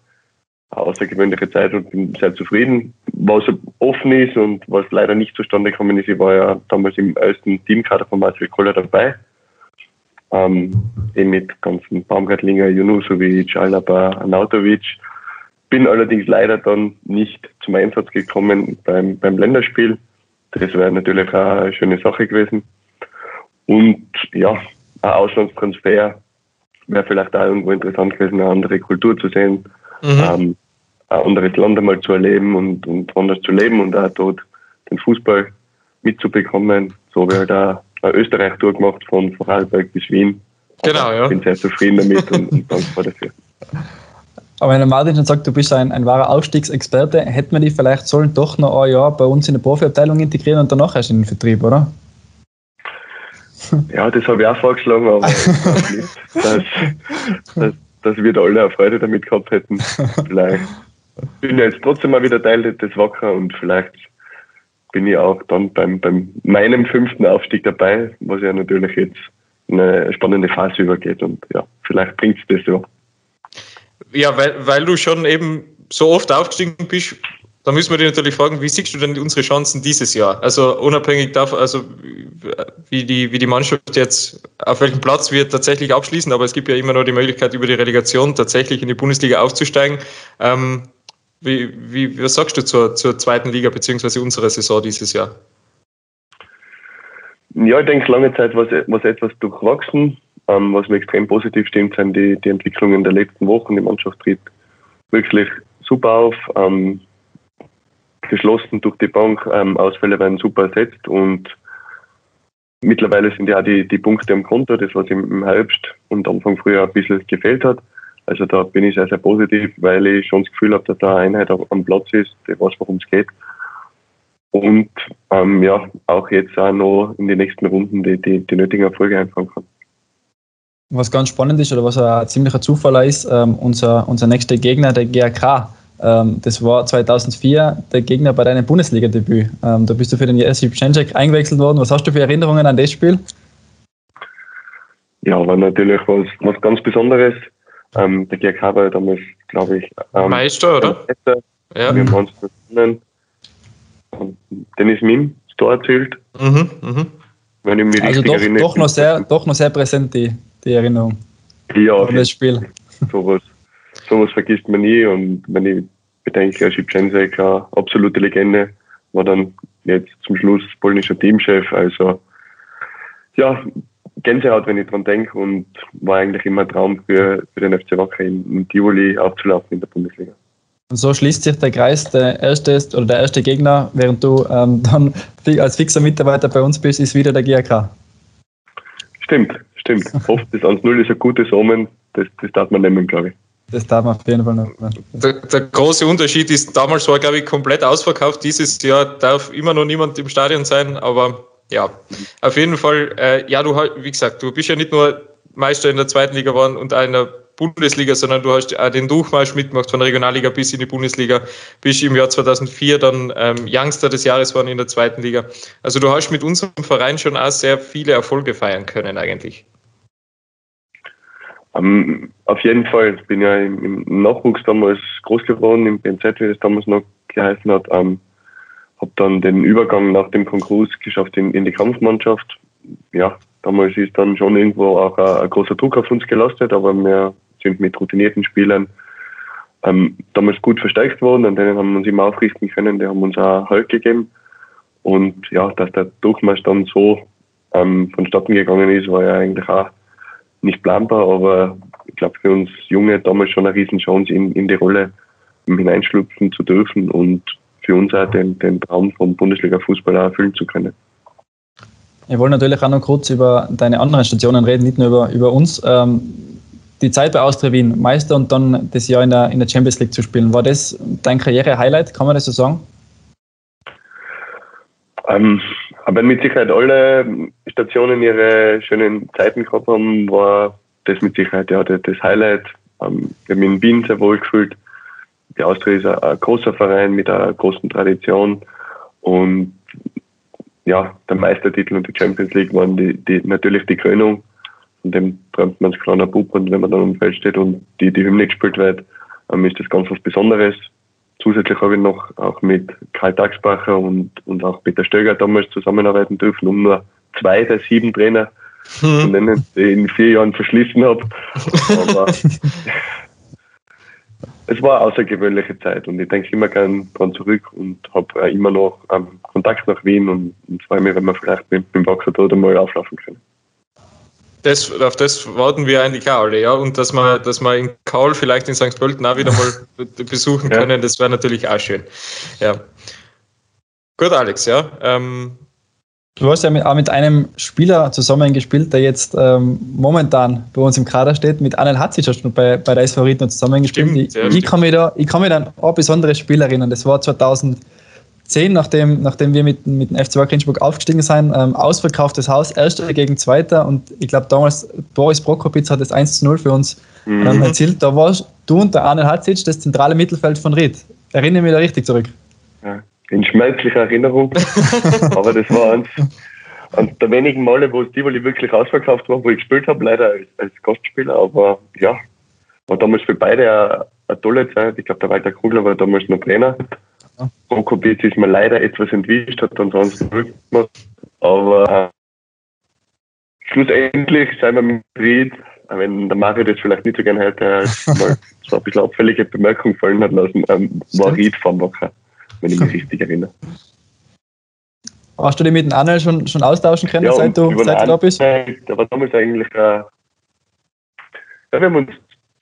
eine außergewöhnliche Zeit und bin sehr zufrieden. Was offen ist und was leider nicht zustande gekommen ist, ich war ja damals im ersten Teamkader von Marcel Koller dabei. Ähm, eben mit ganzen Baumgartlinger, Junusovic, Alaba, Anautovic. Bin allerdings leider dann nicht zum Einsatz gekommen beim, beim Länderspiel das wäre natürlich auch eine schöne Sache gewesen. Und ja, ein Auslandstransfer wäre vielleicht auch irgendwo interessant gewesen, eine andere Kultur zu sehen, mhm. ähm, ein anderes Land einmal zu erleben und, und anders zu leben und auch dort den Fußball mitzubekommen. So habe ich halt auch eine Österreich-Tour gemacht von Vorarlberg bis Wien. Genau, ja. Ich bin sehr zufrieden damit und, und dankbar dafür. (laughs) Aber wenn der Martin schon sagt, du bist ein, ein wahrer Aufstiegsexperte, hätten wir die vielleicht sollen doch noch ein Jahr bei uns in der Profiabteilung integrieren und danach erst in den Vertrieb, oder? Ja, das habe ich auch vorgeschlagen, aber (laughs) nicht, dass, dass, dass wir da alle eine Freude damit gehabt hätten. Vielleicht bin ich jetzt trotzdem mal wieder Teil des Wacker und vielleicht bin ich auch dann beim, beim meinem fünften Aufstieg dabei, was ja natürlich jetzt eine spannende Phase übergeht und ja, vielleicht bringt es das so. Ja, weil, weil du schon eben so oft aufgestiegen bist, da müssen wir dich natürlich fragen, wie siehst du denn unsere Chancen dieses Jahr? Also unabhängig davon, also wie die, wie die Mannschaft jetzt auf welchem Platz wir tatsächlich abschließen, aber es gibt ja immer noch die Möglichkeit, über die Relegation tatsächlich in die Bundesliga aufzusteigen. Ähm, wie, wie, was sagst du zur, zur zweiten Liga beziehungsweise unserer Saison dieses Jahr? Ja, ich denke, lange Zeit war es etwas durchwachsen. Ähm, was mir extrem positiv stimmt, sind die, die Entwicklungen der letzten Wochen. Die Mannschaft tritt wirklich super auf. Ähm, geschlossen durch die Bank. Ähm, Ausfälle werden super ersetzt und mittlerweile sind ja die, die Punkte am Konto, das was im Herbst und Anfang Frühjahr ein bisschen gefehlt hat. Also da bin ich sehr, sehr positiv, weil ich schon das Gefühl habe, dass da eine Einheit am Platz ist, die weiß, worum es geht. Und ähm, ja, auch jetzt auch noch in den nächsten Runden die, die, die nötigen Erfolge einfangen kann. Was ganz spannend ist oder was ein ziemlicher Zufall ist, ähm, unser, unser nächster Gegner, der GAK, ähm, das war 2004 der Gegner bei deinem Bundesliga-Debüt. Ähm, da bist du für den Jerzy Pschenczek eingewechselt worden. Was hast du für Erinnerungen an das Spiel? Ja, war natürlich was, was ganz Besonderes. Ähm, der GRK war damals, glaube ich, ähm, Meister, oder? Meister. Ja. Wir haben uns gewonnen. Dennis Mim das Tor erzielt. Mhm, mh. Wenn ich mich also richtig doch, erinnere. Doch noch, sehr, doch noch sehr präsent, die, die Erinnerung. Ja, an das Spiel. Sowas, sowas vergisst man nie. Und wenn ich bedenke, Aship Jensek, klar, absolute Legende, war dann jetzt zum Schluss polnischer Teamchef. Also, ja, Gänsehaut, wenn ich dran denke und war eigentlich immer ein Traum für, für den FC Wacker in, in Tivoli aufzulaufen in der Bundesliga. Und so schließt sich der Kreis. Der erste ist, oder der erste Gegner, während du ähm, (laughs) dann als fixer Mitarbeiter bei uns bist, ist wieder der GRK. Stimmt, stimmt. (laughs) Oft das 1-0 ist ein gutes Omen. Das, das darf man nehmen, glaube ich. Das darf man auf jeden Fall nehmen. Der, der, große Unterschied ist, damals war, glaube ich, komplett ausverkauft. Dieses Jahr darf immer noch niemand im Stadion sein, aber ja, auf jeden Fall, äh, ja, du wie gesagt, du bist ja nicht nur Meister in der zweiten Liga geworden und der Bundesliga, sondern du hast auch den Durchmarsch mitgemacht von der Regionalliga bis in die Bundesliga, bist im Jahr 2004 dann ähm, Youngster des Jahres geworden in der zweiten Liga. Also du hast mit unserem Verein schon auch sehr viele Erfolge feiern können eigentlich. Um, ähm, auf jeden Fall. Ich bin ja im, im, Nachwuchs damals groß geworden, im BNZ, wie das damals noch geheißen hat. Um, habe dann den Übergang nach dem Konkurs geschafft in, in, die Kampfmannschaft. Ja, damals ist dann schon irgendwo auch ein, ein, großer Druck auf uns gelastet, aber wir sind mit routinierten Spielern ähm, damals gut verstärkt worden, an denen haben wir uns immer aufrichten können, die haben uns auch Halt gegeben. Und ja, dass der Durchmarsch dann so ähm, vonstatten gegangen ist, war ja eigentlich auch nicht planbar, aber ich glaube für uns Junge damals schon eine Riesenchance in, in die Rolle hineinschlüpfen zu dürfen und für uns auch den, den Traum vom Bundesliga-Fußball erfüllen zu können. Wir wollen natürlich auch noch kurz über deine anderen Stationen reden, nicht nur über, über uns. Ähm, die Zeit bei Austria Wien, Meister und dann das Jahr in der, in der Champions League zu spielen, war das dein Karriere-Highlight? Kann man das so sagen? Ähm, aber mit Sicherheit alle Stationen ihre schönen Zeiten gehabt haben, war das mit Sicherheit ja das Highlight. Ähm, wir haben in Wien sehr wohl gefühlt die Austria ist ein, ein großer Verein mit einer großen Tradition und ja, der Meistertitel und die Champions League waren die, die, natürlich die Krönung. Von dem träumt man als kleiner Bub und wenn man dann am Feld steht und die, die Hymne gespielt wird, ähm, ist das ganz was Besonderes. Zusätzlich habe ich noch auch mit Karl Tagsbacher und, und auch Peter Stöger damals zusammenarbeiten dürfen, um nur zwei der sieben Trainer hm. zu nennen, die ich in vier Jahren verschlissen habe. Aber (laughs) es war eine außergewöhnliche Zeit und ich denke immer gern dran zurück und habe immer noch ähm, Kontakt nach Wien und, und freue mich, wenn wir vielleicht mit, mit dem Boxer dort einmal auflaufen können. Das, auf das warten wir eigentlich auch alle, ja. Und dass wir, dass wir in Kaul vielleicht in St. Pölten auch wieder mal (laughs) besuchen können, ja. das wäre natürlich auch schön. Ja. Gut, Alex, ja. Ähm, Du hast ja mit, auch mit einem Spieler zusammengespielt, der jetzt ähm, momentan bei uns im Kader steht. Mit Anel Hatzic hast du bei, bei der SV Ried noch zusammengespielt. Stimmt, ich, ich, kann mich da, ich kann mich an ein besonderes Spiel erinnern. Das war 2010, nachdem, nachdem wir mit, mit dem FC Innsbruck aufgestiegen sind. Ähm, ausverkauftes Haus, erster gegen zweiter. Und ich glaube, damals Boris Prokopitz hat das 1 zu 0 für uns mhm. ähm, erzielt. Da warst du und der Anel Hatzic das zentrale Mittelfeld von Ried. Erinnere mich da richtig zurück. Ja in schmerzlicher Erinnerung. (laughs) Aber das war eins, eins der wenigen Male, wo Tivoli wirklich ausverkauft war, wo ich gespielt habe, leider als, als Gastspieler. Aber ja, war damals für beide eine, eine tolle Zeit. Ich glaube, der Walter Krugler war damals noch Trainer. Prokopitz ist mir leider etwas entwischt, hat ansonsten gemacht. Aber äh, schlussendlich sind wir mit Ried, wenn der Mario das vielleicht nicht so gerne hätte, (laughs) mal so ein bisschen abfällige Bemerkung fallen hat lassen, ähm, war Ried vom Wacker wenn ich mich richtig erinnere. Hast du dich mit dem Anel schon, schon austauschen können, ja, seit du, seit du da bist? Der war damals eigentlich, äh, ja, wir haben uns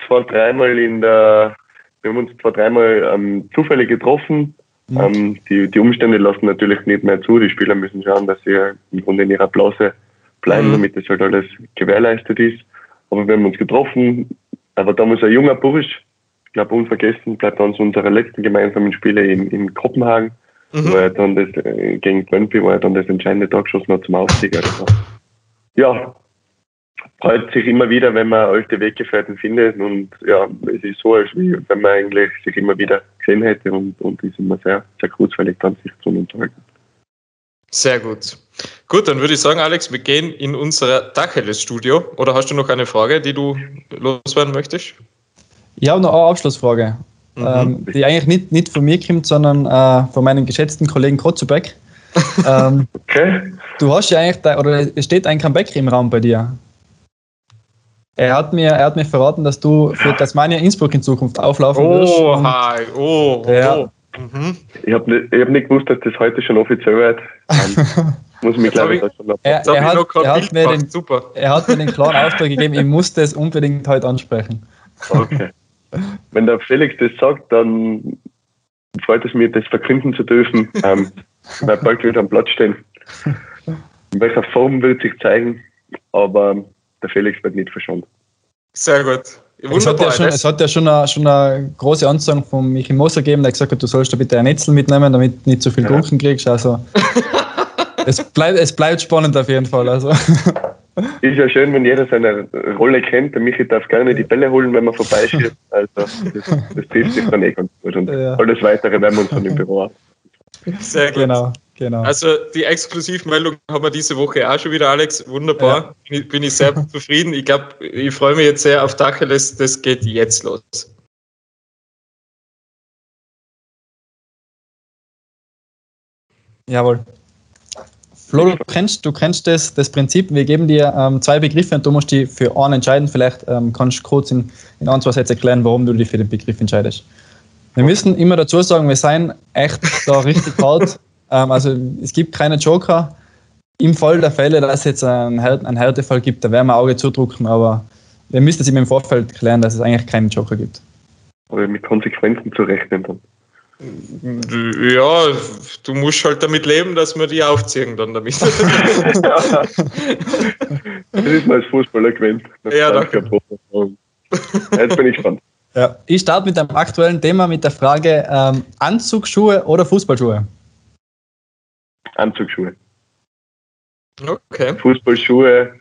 zwei, dreimal in der, wir haben uns zwei, dreimal ähm, zufällig getroffen Mhm. Ähm, die, die Umstände lassen natürlich nicht mehr zu. Die Spieler müssen schauen, dass sie im Grunde in ihrer Blase bleiben, mhm. damit das halt alles gewährleistet ist. Aber wir haben uns getroffen. Er war damals ein junger Bursch. Ich glaube, unvergessen bleibt uns unsere letzten gemeinsamen Spiele in, in Kopenhagen, mhm. wo er dann das, äh, gegen Brøndby, wo er dann das entscheidende Tor geschossen hat zum Aufstieg. Also, ja, freut sich immer wieder, wenn man alte Weggefährten findet. Und ja, es ist so, als wenn man eigentlich sich immer wieder gesehen hätte und, und ist immer sehr, sehr kurzweilig dann sich zu unterhalten. Sehr gut. Gut, dann würde ich sagen, Alex, wir gehen in unser Dacheles-Studio. Oder hast du noch eine Frage, die du loswerden möchtest? Ich habe noch eine Abschlussfrage, mhm. ähm, die eigentlich nicht, nicht von mir kommt, sondern äh, von meinem geschätzten Kollegen Kotzubeck. (laughs) ähm, okay. Du hast ja eigentlich, da, oder es steht ein Comeback im Raum bei dir. Er hat mir, er hat mir verraten, dass du für Tasmania Innsbruck in Zukunft auflaufen oh, wirst. Oh, hi, oh, ja. oh. Mhm. Ich habe nicht, hab nicht gewusst, dass das heute schon offiziell wird. Um, (laughs) muss mich, glaube ich, schon er, er, hat, er, hat mir den, Super. er hat mir den klaren Auftrag gegeben, ich muss das unbedingt heute ansprechen. Okay. Wenn der Felix das sagt, dann freut es mich, das verkünden zu dürfen. Ähm, weil bald wieder am Platz stehen. In welcher Form wird sich zeigen, aber der Felix wird nicht verschont. Sehr gut. Es hat, ja schon, es hat ja schon eine, schon eine große Anzeige von Michi Moser gegeben, der gesagt hat, du sollst da bitte ein Netzel mitnehmen, damit du nicht zu viel ja. Gurken kriegst. Also (laughs) es, bleibt, es bleibt spannend auf jeden Fall. Also. (laughs) Ist ja schön, wenn jeder seine Rolle kennt. Der Michi darf gerne die Bälle holen, wenn man vorbeischießt. Also das, das trifft sich dann eh ganz gut. Und ja. alles Weitere werden wir uns dann im Büro ab. Sehr gut. Genau. Genau. Also die Exklusivmeldung haben wir diese Woche auch schon wieder, Alex. Wunderbar. Ja. Bin, ich, sehr (laughs) zufrieden. Ich glaube, ich freue mich jetzt sehr auf Tacheles. Das geht jetzt los. Jawohl. Flo, du kennst, du kennst das, das Prinzip. Wir geben dir ähm, zwei Begriffe und du musst die für einen entscheiden. Vielleicht ähm, kannst du kurz in, in ein, zwei Sätzen erklären, warum du dich für den Begriff entscheidest. Wir müssen immer dazu sagen, wir seien echt da richtig (laughs) hart ähm, also es gibt keine Joker. Im Fall der Fälle, dass es jetzt einen, einen Härtefall gibt, da werden wir Auge zudrücken, aber wir müssen es ihm im Vorfeld klären, dass es eigentlich keinen Joker gibt. Oder mit Konsequenzen zu rechnen dann. Ja, du musst halt damit leben, dass wir die aufziehen dann damit. (laughs) das ist mal als Fußballer gewinnt. Ja, danke. Jetzt bin ich gespannt. Ja. Ich starte mit einem aktuellen Thema mit der Frage ähm, Anzugsschuhe oder Fußballschuhe? Anzugsschuhe. Okay. Fußballschuhe.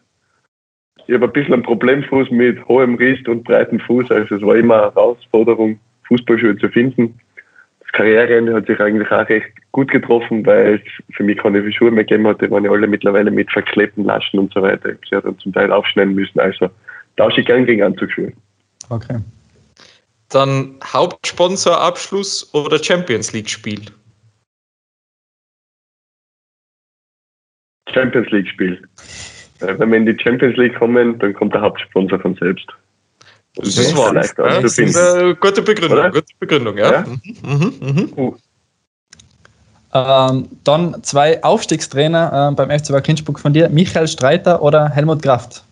Ich habe ein bisschen einen Problemfuß mit hohem Riss und breitem Fuß. Also es war immer eine Herausforderung, Fußballschuhe zu finden. Das Karriereende hat sich eigentlich auch recht gut getroffen, weil es für mich keine Schuhe mehr gegeben hat. Die waren ja alle mittlerweile mit verklebten Laschen und so weiter. Ich habe sie dann zum Teil aufschneiden müssen. Also tausche ich gern gegen Anzugsschuhe. Okay. Dann Hauptsponsorabschluss oder Champions League Champions League Spiel. Wenn wir in die Champions League kommen, dann kommt der Hauptsponsor von selbst. Das, das ist wahr. Ja, das ist eine gute Begründung. Oder? Gute Begründung, ja. ja? Mhm, mhm. Uh. Ähm, dann zwei Aufstiegstrainer äh, beim FC Wacker Innsbruck von dir, Michael Streiter oder Helmut Kraft?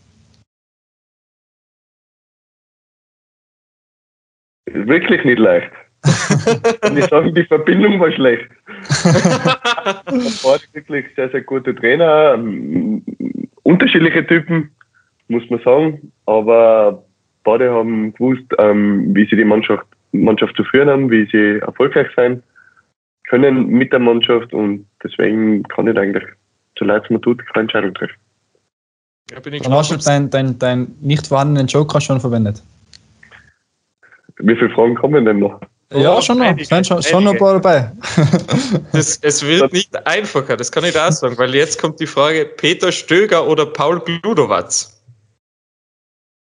Wirklich nicht leicht. (laughs) Und ich sage, die Verbindung war schlecht. (laughs) war wirklich sehr, sehr gute Trainer. Ähm, unterschiedliche Typen, muss man sagen. Aber beide haben gewusst, ähm, wie sie die Mannschaft, Mannschaft zu führen haben, wie sie erfolgreich sein können mit der Mannschaft. Und deswegen kann ich eigentlich, so leid es mir tut, keine Entscheidung treffen. Ja, Dann hast du deinen dein, dein nicht vorhandenen Joker schon verwendet. Wie viele Fragen kommen denn noch? Ja, schon noch. Einige, schon, schon noch ein paar dabei. (laughs) Das, es wird nicht einfacher, das kann ich da sagen, weil jetzt kommt die Frage: Peter Stöger oder Paul Gludowatz?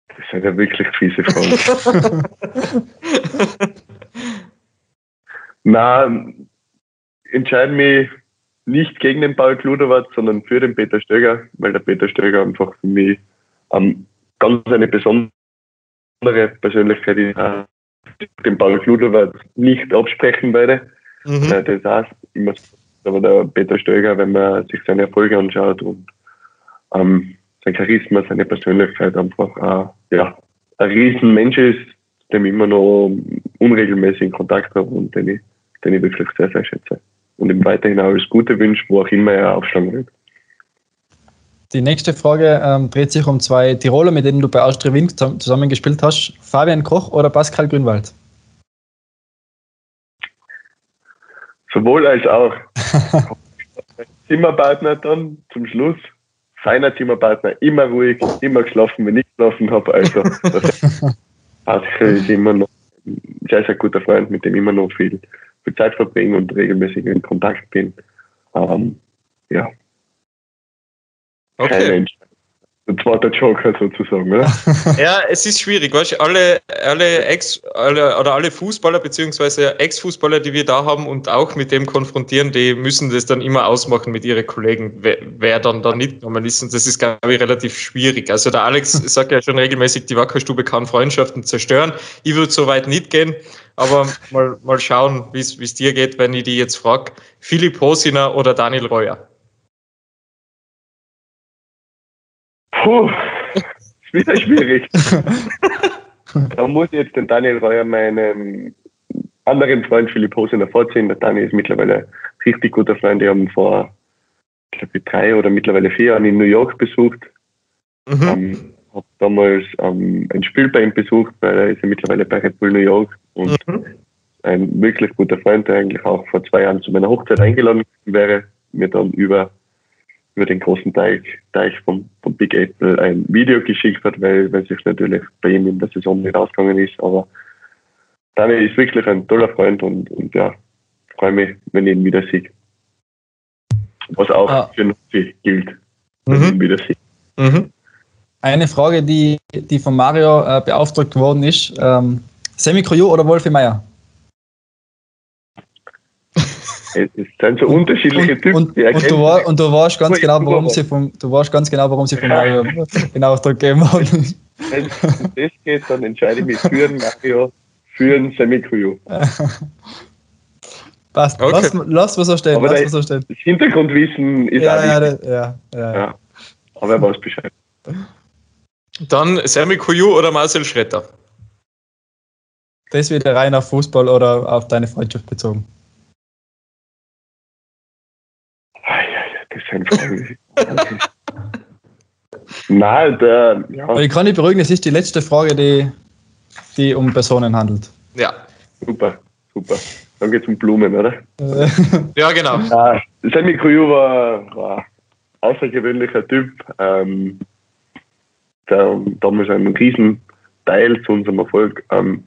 Das sind ja wirklich fiese Fragen. (laughs) Na, entscheide mich nicht gegen den Paul Gludowatz, sondern für den Peter Stöger, weil der Peter Stöger einfach für mich um, ganz eine besondere Persönlichkeit ist den Paul Kluder nicht absprechen beide. Mhm. Äh, das heißt, immer aber der Peter Stöger, wenn man sich seine Erfolge anschaut und ähm, sein Charisma, seine Persönlichkeit einfach äh, ja, ein Riesenmensch ist, dem ich immer noch unregelmäßig in Kontakt habe und den ich den ich wirklich sehr, sehr schätze. Und ihm weiterhin alles Gute wünsche, wo auch immer er aufschlagen wird. Die nächste Frage ähm, dreht sich um zwei Tiroler, mit denen du bei Austria Wien zusammengespielt hast. Fabian Koch oder Pascal Grünwald? Sowohl als auch. (laughs) Zimmerpartner dann zum Schluss. Feiner Zimmerpartner, immer ruhig, immer geschlafen, wenn ich geschlafen habe. Also, (laughs) Pascal ist immer noch ein sehr, sehr guter Freund, mit dem ich immer noch viel, viel Zeit verbringe und regelmäßig in Kontakt bin. Ähm, ja. Okay. Kein der zweite Joker sozusagen, oder? (laughs) ja, es ist schwierig, weißt du, alle, alle Ex, alle, oder alle Fußballer beziehungsweise Ex-Fußballer, die wir da haben und auch mit dem konfrontieren, die müssen das dann immer ausmachen mit ihren Kollegen, wer, wer dann da nicht normal ist. Und das ist, glaube ich, relativ schwierig. Also der Alex (laughs) sagt ja schon regelmäßig, die Wackerstube kann Freundschaften zerstören. Ich würde so weit nicht gehen, aber mal, mal schauen, wie es dir geht, wenn ich die jetzt frage. Philipp Hosiner oder Daniel Reuer? Puh, ist wieder schwierig. (laughs) da muss ich jetzt den Daniel Reuer meinen anderen Freund Philipp Hose vorziehen. Der Daniel ist mittlerweile ein richtig guter Freund. Die haben vor, ich glaube, drei oder mittlerweile vier Jahren in New York besucht. Mhm. Ähm, habe damals ähm, ein Spiel bei ihm besucht, weil er ist ja mittlerweile bei Red Bull New York und mhm. ein wirklich guter Freund, der eigentlich auch vor zwei Jahren zu meiner Hochzeit eingeladen wäre, mir dann über über den großen Teich, Teich vom, vom Big Apple ein Video geschickt hat, weil, weil sich natürlich bei ihm in der Saison nicht ausgegangen ist. Aber Daniel ist wirklich ein toller Freund und, und ja, freue mich, wenn ich ihn wieder sehe. Was auch ah. für Nazi gilt, wenn mhm. ich ihn wieder sehe. Mhm. Eine Frage, die, die von Mario äh, beauftragt worden ist: ähm, Semi oder Wolfi Meier? Es sind so unterschiedliche und, Typen. Und, und, du, war, und du weißt ganz genau, warum sie vom, du weißt ganz genau, warum sie von Mario (laughs) den Auftrag gegeben haben. Wenn es um das geht, dann entscheide ich mich für den Mario, für den Semi-Crew. (laughs) Passt. Okay. Lass, lass was so stehen. Aber lass was so stehen. Das Hintergrundwissen ist ja, auch ja, das, ja, ja, ja. Aber er weiß Bescheid. Dann Semi Kuyu oder Marcel Schretter? Das wieder rein auf Fußball oder auf deine Freundschaft bezogen? Fragen. Nein, der, ja. Aber ich kann dich beruhigen, es ist die letzte Frage, die, die um Personen handelt. Ja. Super, super. Dann geht es um Blumen, oder? ja, genau. Ja, Sammy Kuyu war, war ein außergewöhnlicher Typ, ähm, der damals einen riesen Teil zu unserem Erfolg ähm,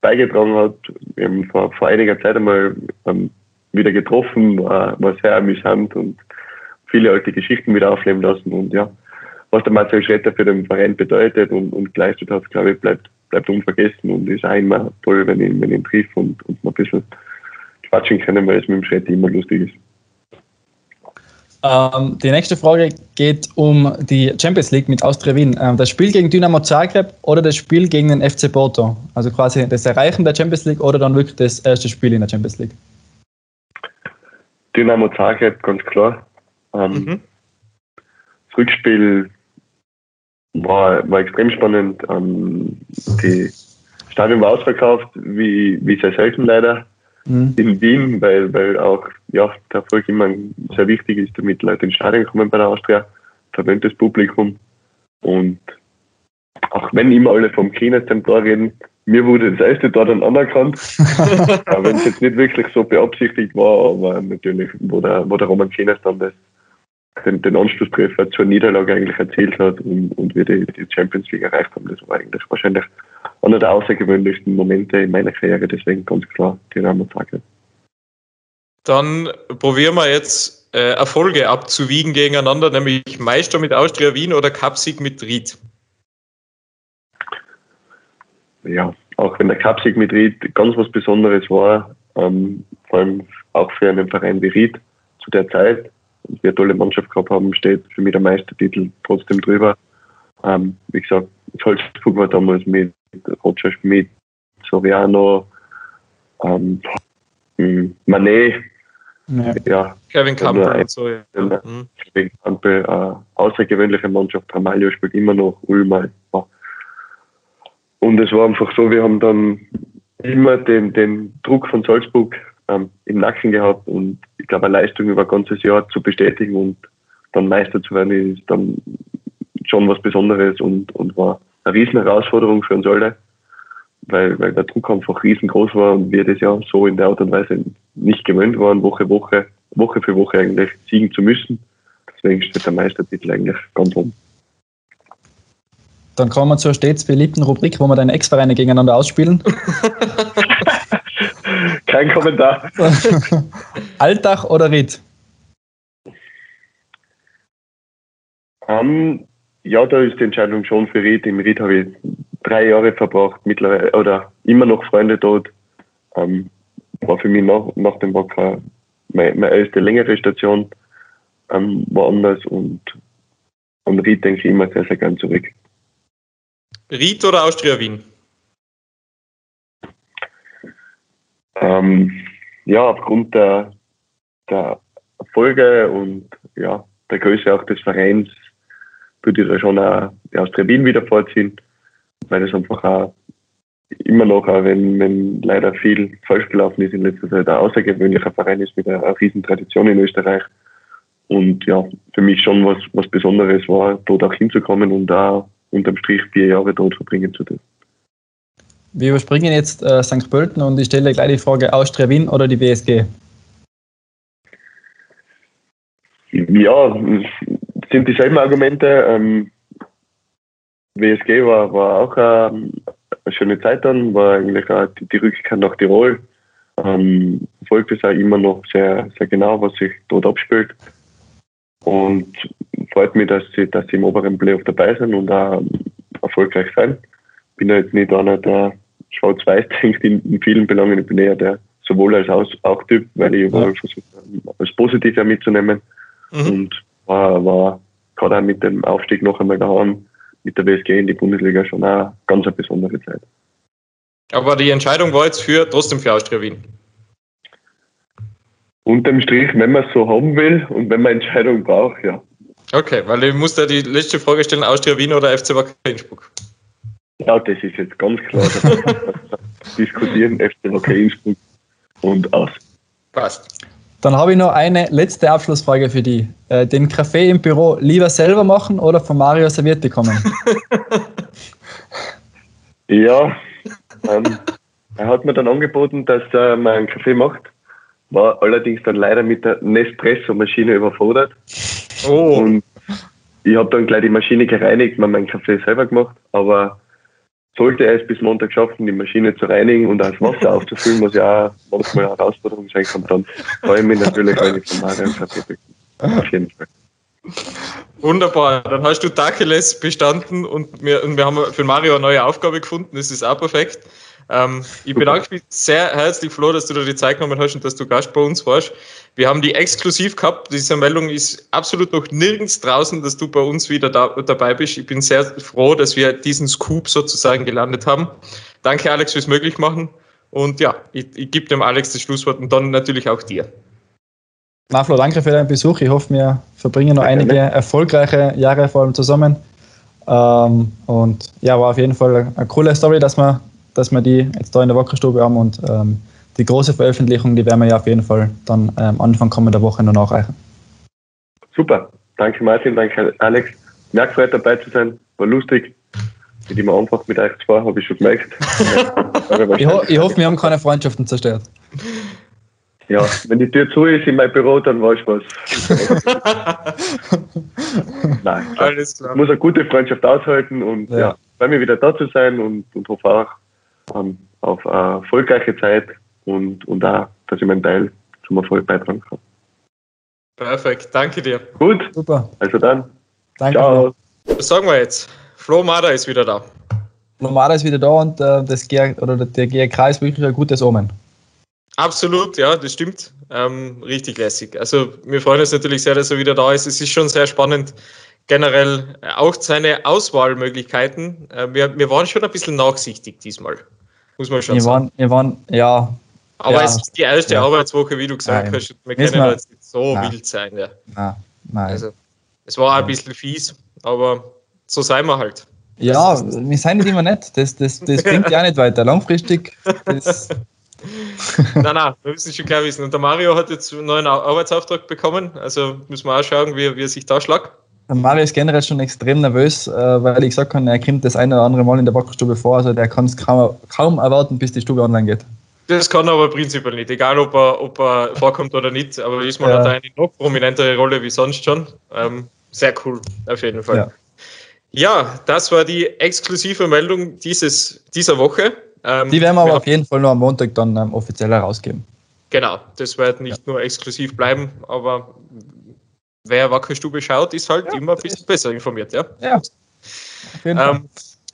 beigetragen hat. Wir haben vor, vor einiger Zeit einmal ähm, wieder getroffen, war, war sehr amüsant und viele alte Geschichten wieder aufleben lassen und ja, was der Marcel Schretter für den Verein bedeutet und, und geleistet hat, glaube ich, bleibt, bleibt unvergessen und ist auch immer toll, wenn ich, wenn ich ihn triff und, und mal ein bisschen quatschen können, weil es mit dem Schretter immer lustig ist. Ähm, die nächste Frage geht um die Champions League mit Austria Wien. Ähm, das Spiel gegen Dynamo Zagreb oder das Spiel gegen den FC Porto? Also quasi das Erreichen der Champions League oder dann wirklich das erste Spiel in der Champions League? Dynamo Zagreb, ganz klar. Ähm, mhm. Das Rückspiel war, war extrem spannend. Ähm, die Stadion war ausverkauft, wie, wie sehr selten leider mhm. in Wien, weil, weil auch ja, der Erfolg immer sehr wichtig ist, damit Leute ins Stadion kommen bei der Austria, verwöhntes Publikum. Und auch wenn immer alle vom Kinezentrum reden, mir wurde das erste Tor dann anerkannt. (laughs) wenn es jetzt nicht wirklich so beabsichtigt war, aber natürlich, wo der, wo der Roman Kines dann das den, den Anschlusstreffer zur Niederlage eigentlich erzählt hat und, und wir die, die Champions League erreicht haben. Das war eigentlich wahrscheinlich einer der außergewöhnlichsten Momente in meiner Karriere, deswegen ganz klar die Zagreb. Dann probieren wir jetzt äh, Erfolge abzuwiegen gegeneinander, nämlich Meister mit Austria Wien oder Cupsieg mit Ried. Ja, auch wenn der Cupsieg mit Ried ganz was Besonderes war, ähm, vor allem auch für einen Verein wie Ried zu der Zeit, wir eine tolle Mannschaft gehabt haben, steht für mich der Meistertitel trotzdem drüber. Ähm, wie gesagt, Salzburg war damals mit Roger Schmidt, Soriano, ähm, Manet, ja. ja. Kevin Campbell ein, so, ja. Mhm. Kevin Campbell, äh, außergewöhnliche Mannschaft. Ramalho spielt immer noch, Ulmer. Ja. Und es war einfach so, wir haben dann immer den, den Druck von Salzburg ähm, im Nacken gehabt und ich glaube, eine Leistung über ein ganzes Jahr zu bestätigen und dann Meister zu werden, ist dann schon was Besonderes und, und war eine riesen Herausforderung für uns alle, weil, weil der Druck einfach riesengroß war und wir das ja so in der Art und Weise nicht gewöhnt waren, Woche, Woche, Woche für Woche eigentlich siegen zu müssen. Deswegen steht der Meistertitel eigentlich ganz oben. Dann kommen wir zur stets beliebten Rubrik, wo wir deine Ex-Vereine gegeneinander ausspielen. (laughs) Kein Kommentar. (laughs) Alltag oder Ried? Um, ja, da ist die Entscheidung schon für Ried. Im Ried habe ich drei Jahre verbracht, mittlerweile oder immer noch Freunde dort. Um, war für mich nach, nach dem Wacker meine, meine erste längere Station um, woanders und an Ried denke ich immer sehr, sehr gern zurück. Ried oder Austria Wien? Ähm, ja, aufgrund der, der Erfolge und ja, der Größe auch des Vereins würde ich da schon auch die Austria Wien wieder vorziehen, weil es einfach auch immer noch, auch wenn, wenn leider viel falsch gelaufen ist in letzter Zeit, ein außergewöhnlicher Verein ist mit einer, einer riesen Tradition in Österreich. Und ja, für mich schon was, was Besonderes war, dort auch hinzukommen und da unterm Strich vier Jahre dort verbringen zu dürfen. Wir überspringen jetzt äh, St. Pölten und ich stelle gleich die Frage Austria Wien oder die WSG? Ja, sind dieselben Argumente. Ähm, WSG war, war auch ähm, eine schöne Zeit dann, war eigentlich auch die, die Rückkehr nach Tirol. Ähm, verfolgt es auch immer noch sehr, sehr genau, was sich dort abspielt. Und freut mich, dass sie, dass sie im oberen Playoff dabei sind und auch erfolgreich sein. Bin ja jetzt nicht einer, der schwarz-weiß denkt in, in, vielen Belangen. Ich bin eher der sowohl als auch, auch Typ, weil ich ja. versucht als positiv mitzunehmen. Mhm. Und war, war gerade auch mit dem Aufstieg noch einmal daheim mit der WSG in die Bundesliga schon eine ganz eine besondere Zeit. Aber die Entscheidung war jetzt für trotzdem für Austria Wien. Unterm Strich, wenn man es so haben will und wenn man Entscheidung braucht, ja. Okay, weil ich muss da die letzte Frage stellen, Austria Wien oder FC Wacker Innsbruck? Ja, das ist jetzt ganz klar. (laughs) diskutieren FC Wacker Innsbruck und aus. Passt. Dann habe ich noch eine letzte Abschlussfrage für die. Äh, den Kaffee im Büro lieber selber machen oder von Mario serviert bekommen? (laughs) ja, ähm, er hat mir dann angeboten, dass er mal einen Kaffee macht. War allerdings dann leider mit der Nespresso-Maschine überfordert. Oh. Und ich habe dann gleich die Maschine gereinigt, mir meinen Kaffee selber gemacht. Aber sollte er es bis Montag schaffen, die Maschine zu reinigen und das Wasser aufzufüllen, was ja auch manchmal eine Herausforderung sein kann, dann freue ich mich natürlich, wenn ich von Mario einen Kaffee bekomme. Auf jeden Fall. Wunderbar, dann hast du Tacheles bestanden und wir, und wir haben für Mario eine neue Aufgabe gefunden, das ist auch perfekt. Ähm, ich bedanke mich sehr herzlich, Flo, dass du dir die Zeit genommen hast und dass du Gast bei uns warst. Wir haben die exklusiv gehabt. Diese Meldung ist absolut noch nirgends draußen, dass du bei uns wieder da, dabei bist. Ich bin sehr froh, dass wir diesen Scoop sozusagen gelandet haben. Danke, Alex, fürs Möglichmachen. Und ja, ich, ich gebe dem Alex das Schlusswort und dann natürlich auch dir. Na, Flo, danke für deinen Besuch. Ich hoffe, wir verbringen noch einige erfolgreiche Jahre vor allem zusammen. Ähm, und ja, war auf jeden Fall eine coole Story, dass wir dass wir die jetzt da in der Wackerstube haben und ähm, die große Veröffentlichung, die werden wir ja auf jeden Fall dann ähm, Anfang kommender Woche noch nachreichen. Super. Danke Martin, danke Alex. Mir gefreut dabei zu sein. War lustig. Nicht immer einfach mit euch zwei, habe ich schon gemerkt. (laughs) ich, ho ich hoffe, wir haben keine Freundschaften zerstört. Ja, wenn die Tür zu ist in mein Büro, dann weiß ich was. (laughs) Nein, Alles klar. Ich muss eine gute Freundschaft aushalten und ja, ja freue mich wieder da zu sein und, und hoffe auch, ähm, auf eine erfolgreiche Zeit und, und auch, dass ich meinen Teil zum Erfolg beitragen kann. Perfekt, danke dir. Gut, super. Also dann, danke. Ciao. Was sagen wir jetzt? Flo Mada ist wieder da. Flo Mada ist wieder da und äh, das G oder der GRK ist wirklich ein gutes Omen. Absolut, ja, das stimmt. Ähm, richtig lässig. Also wir freuen uns natürlich sehr, dass er wieder da ist. Es ist schon sehr spannend, generell auch seine Auswahlmöglichkeiten. Äh, wir, wir waren schon ein bisschen nachsichtig diesmal, muss man schon wir sagen. Waren, wir waren, ja. Aber ja, es ist die erste ja. Arbeitswoche, wie du gesagt nein. hast. Wir können jetzt nicht so nein. wild sein. Ja. Nein. nein. Also, es war ein bisschen fies, aber so sein wir halt. Ja, wir sind nicht immer nett. Das, das, das (laughs) bringt ja nicht weiter. Langfristig, das, (laughs) (laughs) nein, nein, wir müssen schon klar wissen. Und der Mario hat jetzt einen neuen Arbeitsauftrag bekommen, also müssen wir auch schauen, wie, wie er sich da schlagt. Der Mario ist generell schon extrem nervös, äh, weil ich gesagt habe, er kommt das eine oder andere Mal in der Backerstube vor, also der kann es kaum, kaum erwarten, bis die Stube online geht. Das kann er aber prinzipiell nicht, egal ob er, ob er vorkommt oder nicht. Aber diesmal ja. hat er eine noch prominentere Rolle wie sonst schon. Ähm, sehr cool, auf jeden Fall. Ja. ja. das war die exklusive Meldung dieses, dieser Woche. Ähm, die werden wir aber auf jeden Fall nur am Montag dann ähm, offiziell herausgeben. Genau, das wird nicht ja. nur exklusiv bleiben, aber wer Wackerstube schaut, ist halt immer ein bisschen besser informiert. Ja, ja. Ähm,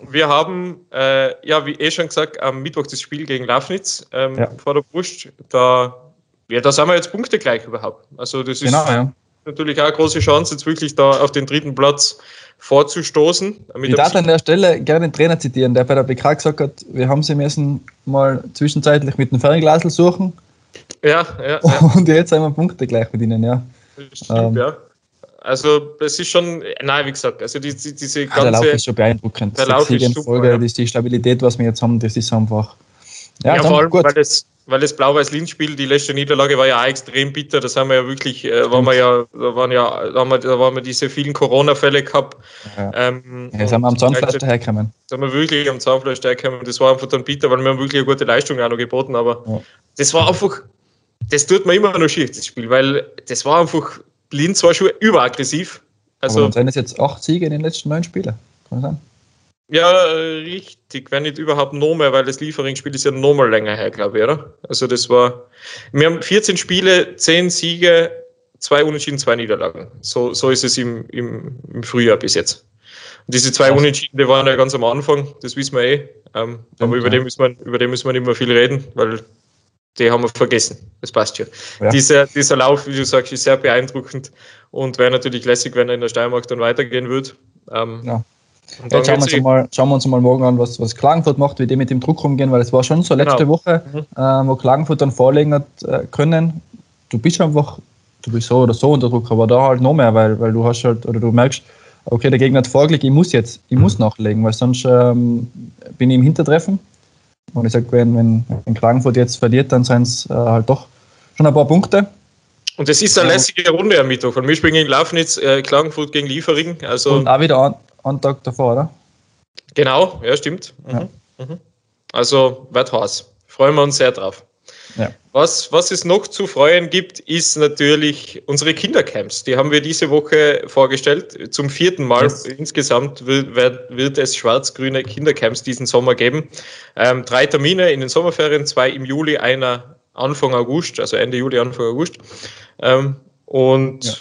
wir haben, äh, ja, wie eh schon gesagt, am Mittwoch das Spiel gegen Lafnitz ähm, ja. vor der Brust. Da, ja, da sind wir jetzt Punkte gleich überhaupt. Also, das ist genau, ja. natürlich auch eine große Chance, jetzt wirklich da auf den dritten Platz vorzustoßen. ich darf an der Stelle gerne den Trainer zitieren, der bei der BK gesagt hat, wir haben sie müssen mal zwischenzeitlich mit dem Fernglasel suchen. Ja, ja. Und jetzt haben wir Punkte gleich mit ihnen, ja. Stimmt, ähm, ja. Also es ist schon, nein, wie gesagt, also die, die, diese ganze... Ja, der Lauf ist schon beeindruckend. Der Lauf ist super, Folge, ja. die Stabilität, was wir jetzt haben, das ist einfach... Ja, ja vor allem, gut. weil das, weil das Blau-Weiß-Linz-Spiel, die letzte Niederlage war ja auch extrem bitter. Das haben wir ja wirklich, äh, waren wir ja, da waren ja, da haben wir, da waren wir diese vielen Corona-Fälle gehabt. Ja. Ähm, ja, sind wir am Zahnfleisch dahergekommen. Da sind wir wirklich am Zahnfleisch dahergekommen. Das war einfach dann bitter, weil wir haben wirklich eine gute Leistung auch noch geboten. Aber ja. das war einfach, das tut mir immer noch schief, das Spiel, weil das war einfach, Linz war schon überaggressiv. Also, Aber sind es jetzt acht Siege in den letzten neun Spielen? Kann sein? Ja, richtig. Wenn nicht überhaupt noch mehr, weil das Liefering-Spiel ist ja noch mal länger her, glaube ich, oder? Also das war. Wir haben 14 Spiele, 10 Siege, zwei Unentschieden, zwei Niederlagen. So, so ist es im, im, im Frühjahr bis jetzt. Und diese zwei. Unentschieden, die waren ja ganz am Anfang, das wissen wir eh. Ähm, aber über, ja. den müssen wir, über den müssen wir nicht mehr viel reden, weil die haben wir vergessen. Das passt schon. Ja. Dieser, dieser Lauf, wie du sagst, ist sehr beeindruckend und wäre natürlich lässig, wenn er in der Steiermark dann weitergehen würde. Ähm, ja. Jetzt schauen wir, uns mal, schauen wir uns mal morgen an, was, was Klagenfurt macht, wie die mit dem Druck umgehen, weil es war schon so letzte genau. Woche, mhm. äh, wo Klagenfurt dann vorlegen hat äh, können. Du bist einfach, du bist so oder so unter Druck, aber da halt noch mehr, weil, weil du hast halt, oder du merkst, okay, der Gegner hat vorgelegt, ich muss jetzt, ich muss nachlegen, weil sonst ähm, bin ich im Hintertreffen und ich sage, wenn, wenn, wenn Klagenfurt jetzt verliert, dann sind es äh, halt doch schon ein paar Punkte. Und es ist eine lässige Runde am Mittwoch. Und wir spielen gegen Laufnitz, äh, Klagenfurt gegen Liefering. Also und auch wieder einen Tag davor, oder? Genau, ja, stimmt. Mhm. Ja. Mhm. Also wird heiß. Freuen wir uns sehr drauf. Ja. Was, was es noch zu freuen gibt, ist natürlich unsere Kindercamps. Die haben wir diese Woche vorgestellt. Zum vierten Mal yes. insgesamt wird, wird, es schwarz-grüne Kindercamps diesen Sommer geben. Ähm, drei Termine in den Sommerferien, zwei im Juli, einer Anfang August, also Ende Juli, Anfang August. Ähm, und ja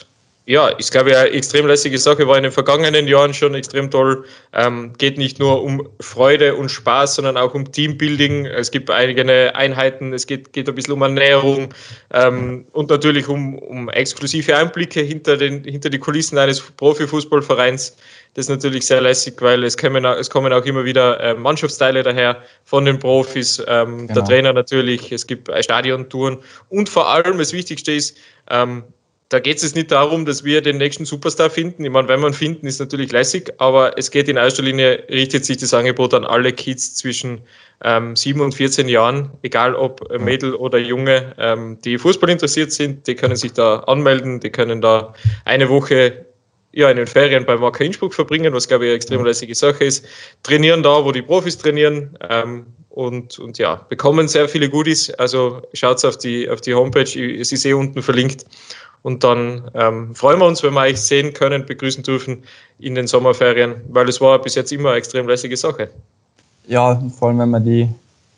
ja, ist, glaube ich, eine extrem lässige Sache, war in den vergangenen Jahren schon extrem toll. Ähm, geht nicht nur um Freude und Spaß, sondern auch um Teambuilding. Es gibt einige Einheiten, es geht, geht ein bisschen um Ernährung ähm, und natürlich um, um exklusive Einblicke hinter, den, hinter die Kulissen eines Profifußballvereins. Das ist natürlich sehr lässig, weil es kommen, es kommen auch immer wieder äh, Mannschaftsteile daher von den Profis, ähm, genau. der Trainer natürlich, es gibt Stadiontouren und vor allem das Wichtigste ist, ähm, da geht es nicht darum, dass wir den nächsten Superstar finden. Ich meine, wenn wir ihn finden, ist natürlich lässig, aber es geht in erster Linie, richtet sich das Angebot an alle Kids zwischen ähm, 7 und 14 Jahren, egal ob Mädel oder Junge, ähm, die Fußball interessiert sind, die können sich da anmelden, die können da eine Woche ja, in den Ferien beim Wacker Innsbruck verbringen, was glaube ich eine extrem lässige Sache ist, trainieren da, wo die Profis trainieren ähm, und, und ja, bekommen sehr viele Goodies. Also schaut auf die, auf die Homepage, es ist eh unten verlinkt und dann ähm, freuen wir uns, wenn wir euch sehen können, begrüßen dürfen in den Sommerferien, weil es war bis jetzt immer eine extrem lässige Sache. Ja, vor allem wenn man die,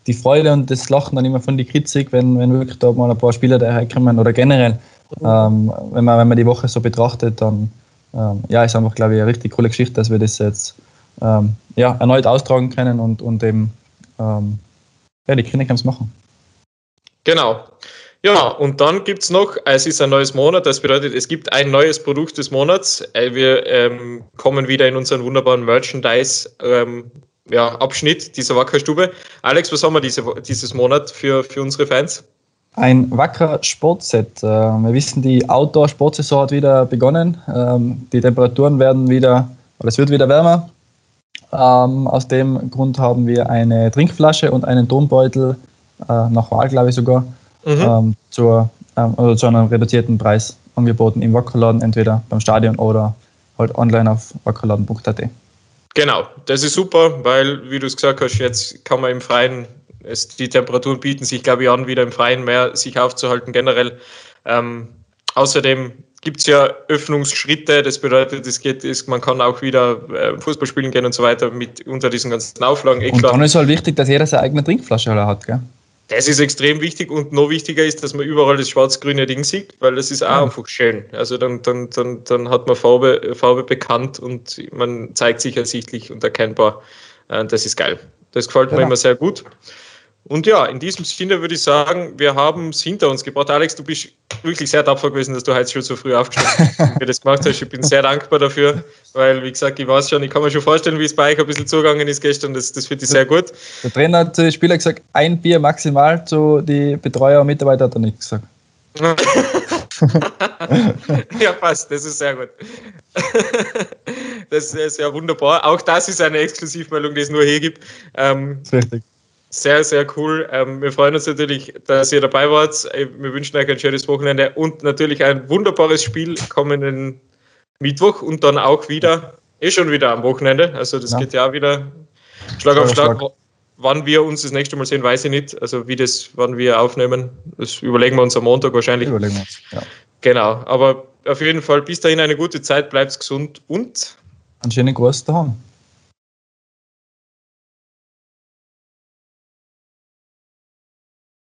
die Freude und das Lachen dann immer von die Kritik, wenn, wenn wirklich da mal ein paar Spieler daherkommen oder generell, ähm, wenn, man, wenn man die Woche so betrachtet, dann ähm, ja, ist einfach, glaube ich, eine richtig coole Geschichte, dass wir das jetzt ähm, ja, erneut austragen können und, und eben ähm, ja, die Kindercamps machen. Genau. Ja, und dann gibt es noch, es ist ein neues Monat, das bedeutet, es gibt ein neues Produkt des Monats. Äh, wir ähm, kommen wieder in unseren wunderbaren Merchandise-Abschnitt ähm, ja, dieser Wackerstube. Alex, was haben wir diese, dieses Monat für, für unsere Fans? Ein Wacker Sportset. Äh, wir wissen, die Outdoor-Sportsaison hat wieder begonnen. Ähm, die Temperaturen werden wieder, oder es wird wieder wärmer. Ähm, aus dem Grund haben wir eine Trinkflasche und einen Tonbeutel äh, nach Wahl, glaube ich sogar, mhm. ähm, zur, ähm, oder zu einem reduzierten Preis angeboten im Wackerladen, entweder beim Stadion oder halt online auf wackerladen.at. Genau, das ist super, weil, wie du es gesagt hast, jetzt kann man im Freien, es, die Temperaturen bieten sich, glaube ich, an, wieder im Freien mehr sich aufzuhalten generell. Ähm, außerdem gibt es ja Öffnungsschritte, das bedeutet, es geht, ist, man kann auch wieder äh, Fußball spielen gehen und so weiter mit unter diesen ganzen Auflagen. Eh und dann ist halt wichtig, dass jeder seine eigene Trinkflasche hat, gell? Das ist extrem wichtig und noch wichtiger ist, dass man überall das schwarz-grüne Ding sieht, weil das ist auch ja. einfach schön. Also dann, dann, dann, dann hat man Farbe, Farbe bekannt und man zeigt sich ersichtlich und erkennbar. Äh, das ist geil. Das gefällt ja. mir immer sehr gut. Und ja, in diesem Sinne würde ich sagen, wir haben es hinter uns gebracht. Alex, du bist wirklich sehr tapfer gewesen, dass du heute schon so früh aufgestanden bist, wie das gemacht hast. Ich bin sehr dankbar dafür, weil, wie gesagt, ich weiß schon, ich kann mir schon vorstellen, wie es bei euch ein bisschen zugegangen ist gestern. Das, das finde ich sehr gut. Der Trainer hat zu den Spielern gesagt, ein Bier maximal, zu die Betreuer und Mitarbeiter hat er nicht gesagt. (laughs) ja, passt, das ist sehr gut. das ist ja wunderbar. Auch das ist eine Exklusivmeldung, die es nur hier gibt. Ähm, richtig. Sehr, sehr cool. Ähm, wir freuen uns natürlich, dass ihr dabei wart. Äh, wir wünschen euch ein schönes Wochenende und natürlich ein wunderbares Spiel kommenden Mittwoch und dann auch wieder, eh schon wieder am Wochenende. Also das ja. geht ja auch wieder Schlag auf Schlag. Schlag. Wann wir uns das nächste Mal sehen, weiß ich nicht. Also wie das, wann wir aufnehmen, das überlegen wir uns am Montag wahrscheinlich. Überlegen wir uns, ja. Genau. Aber auf jeden Fall bis dahin eine gute Zeit, bleibt gesund und einen schönen Gruß daheim.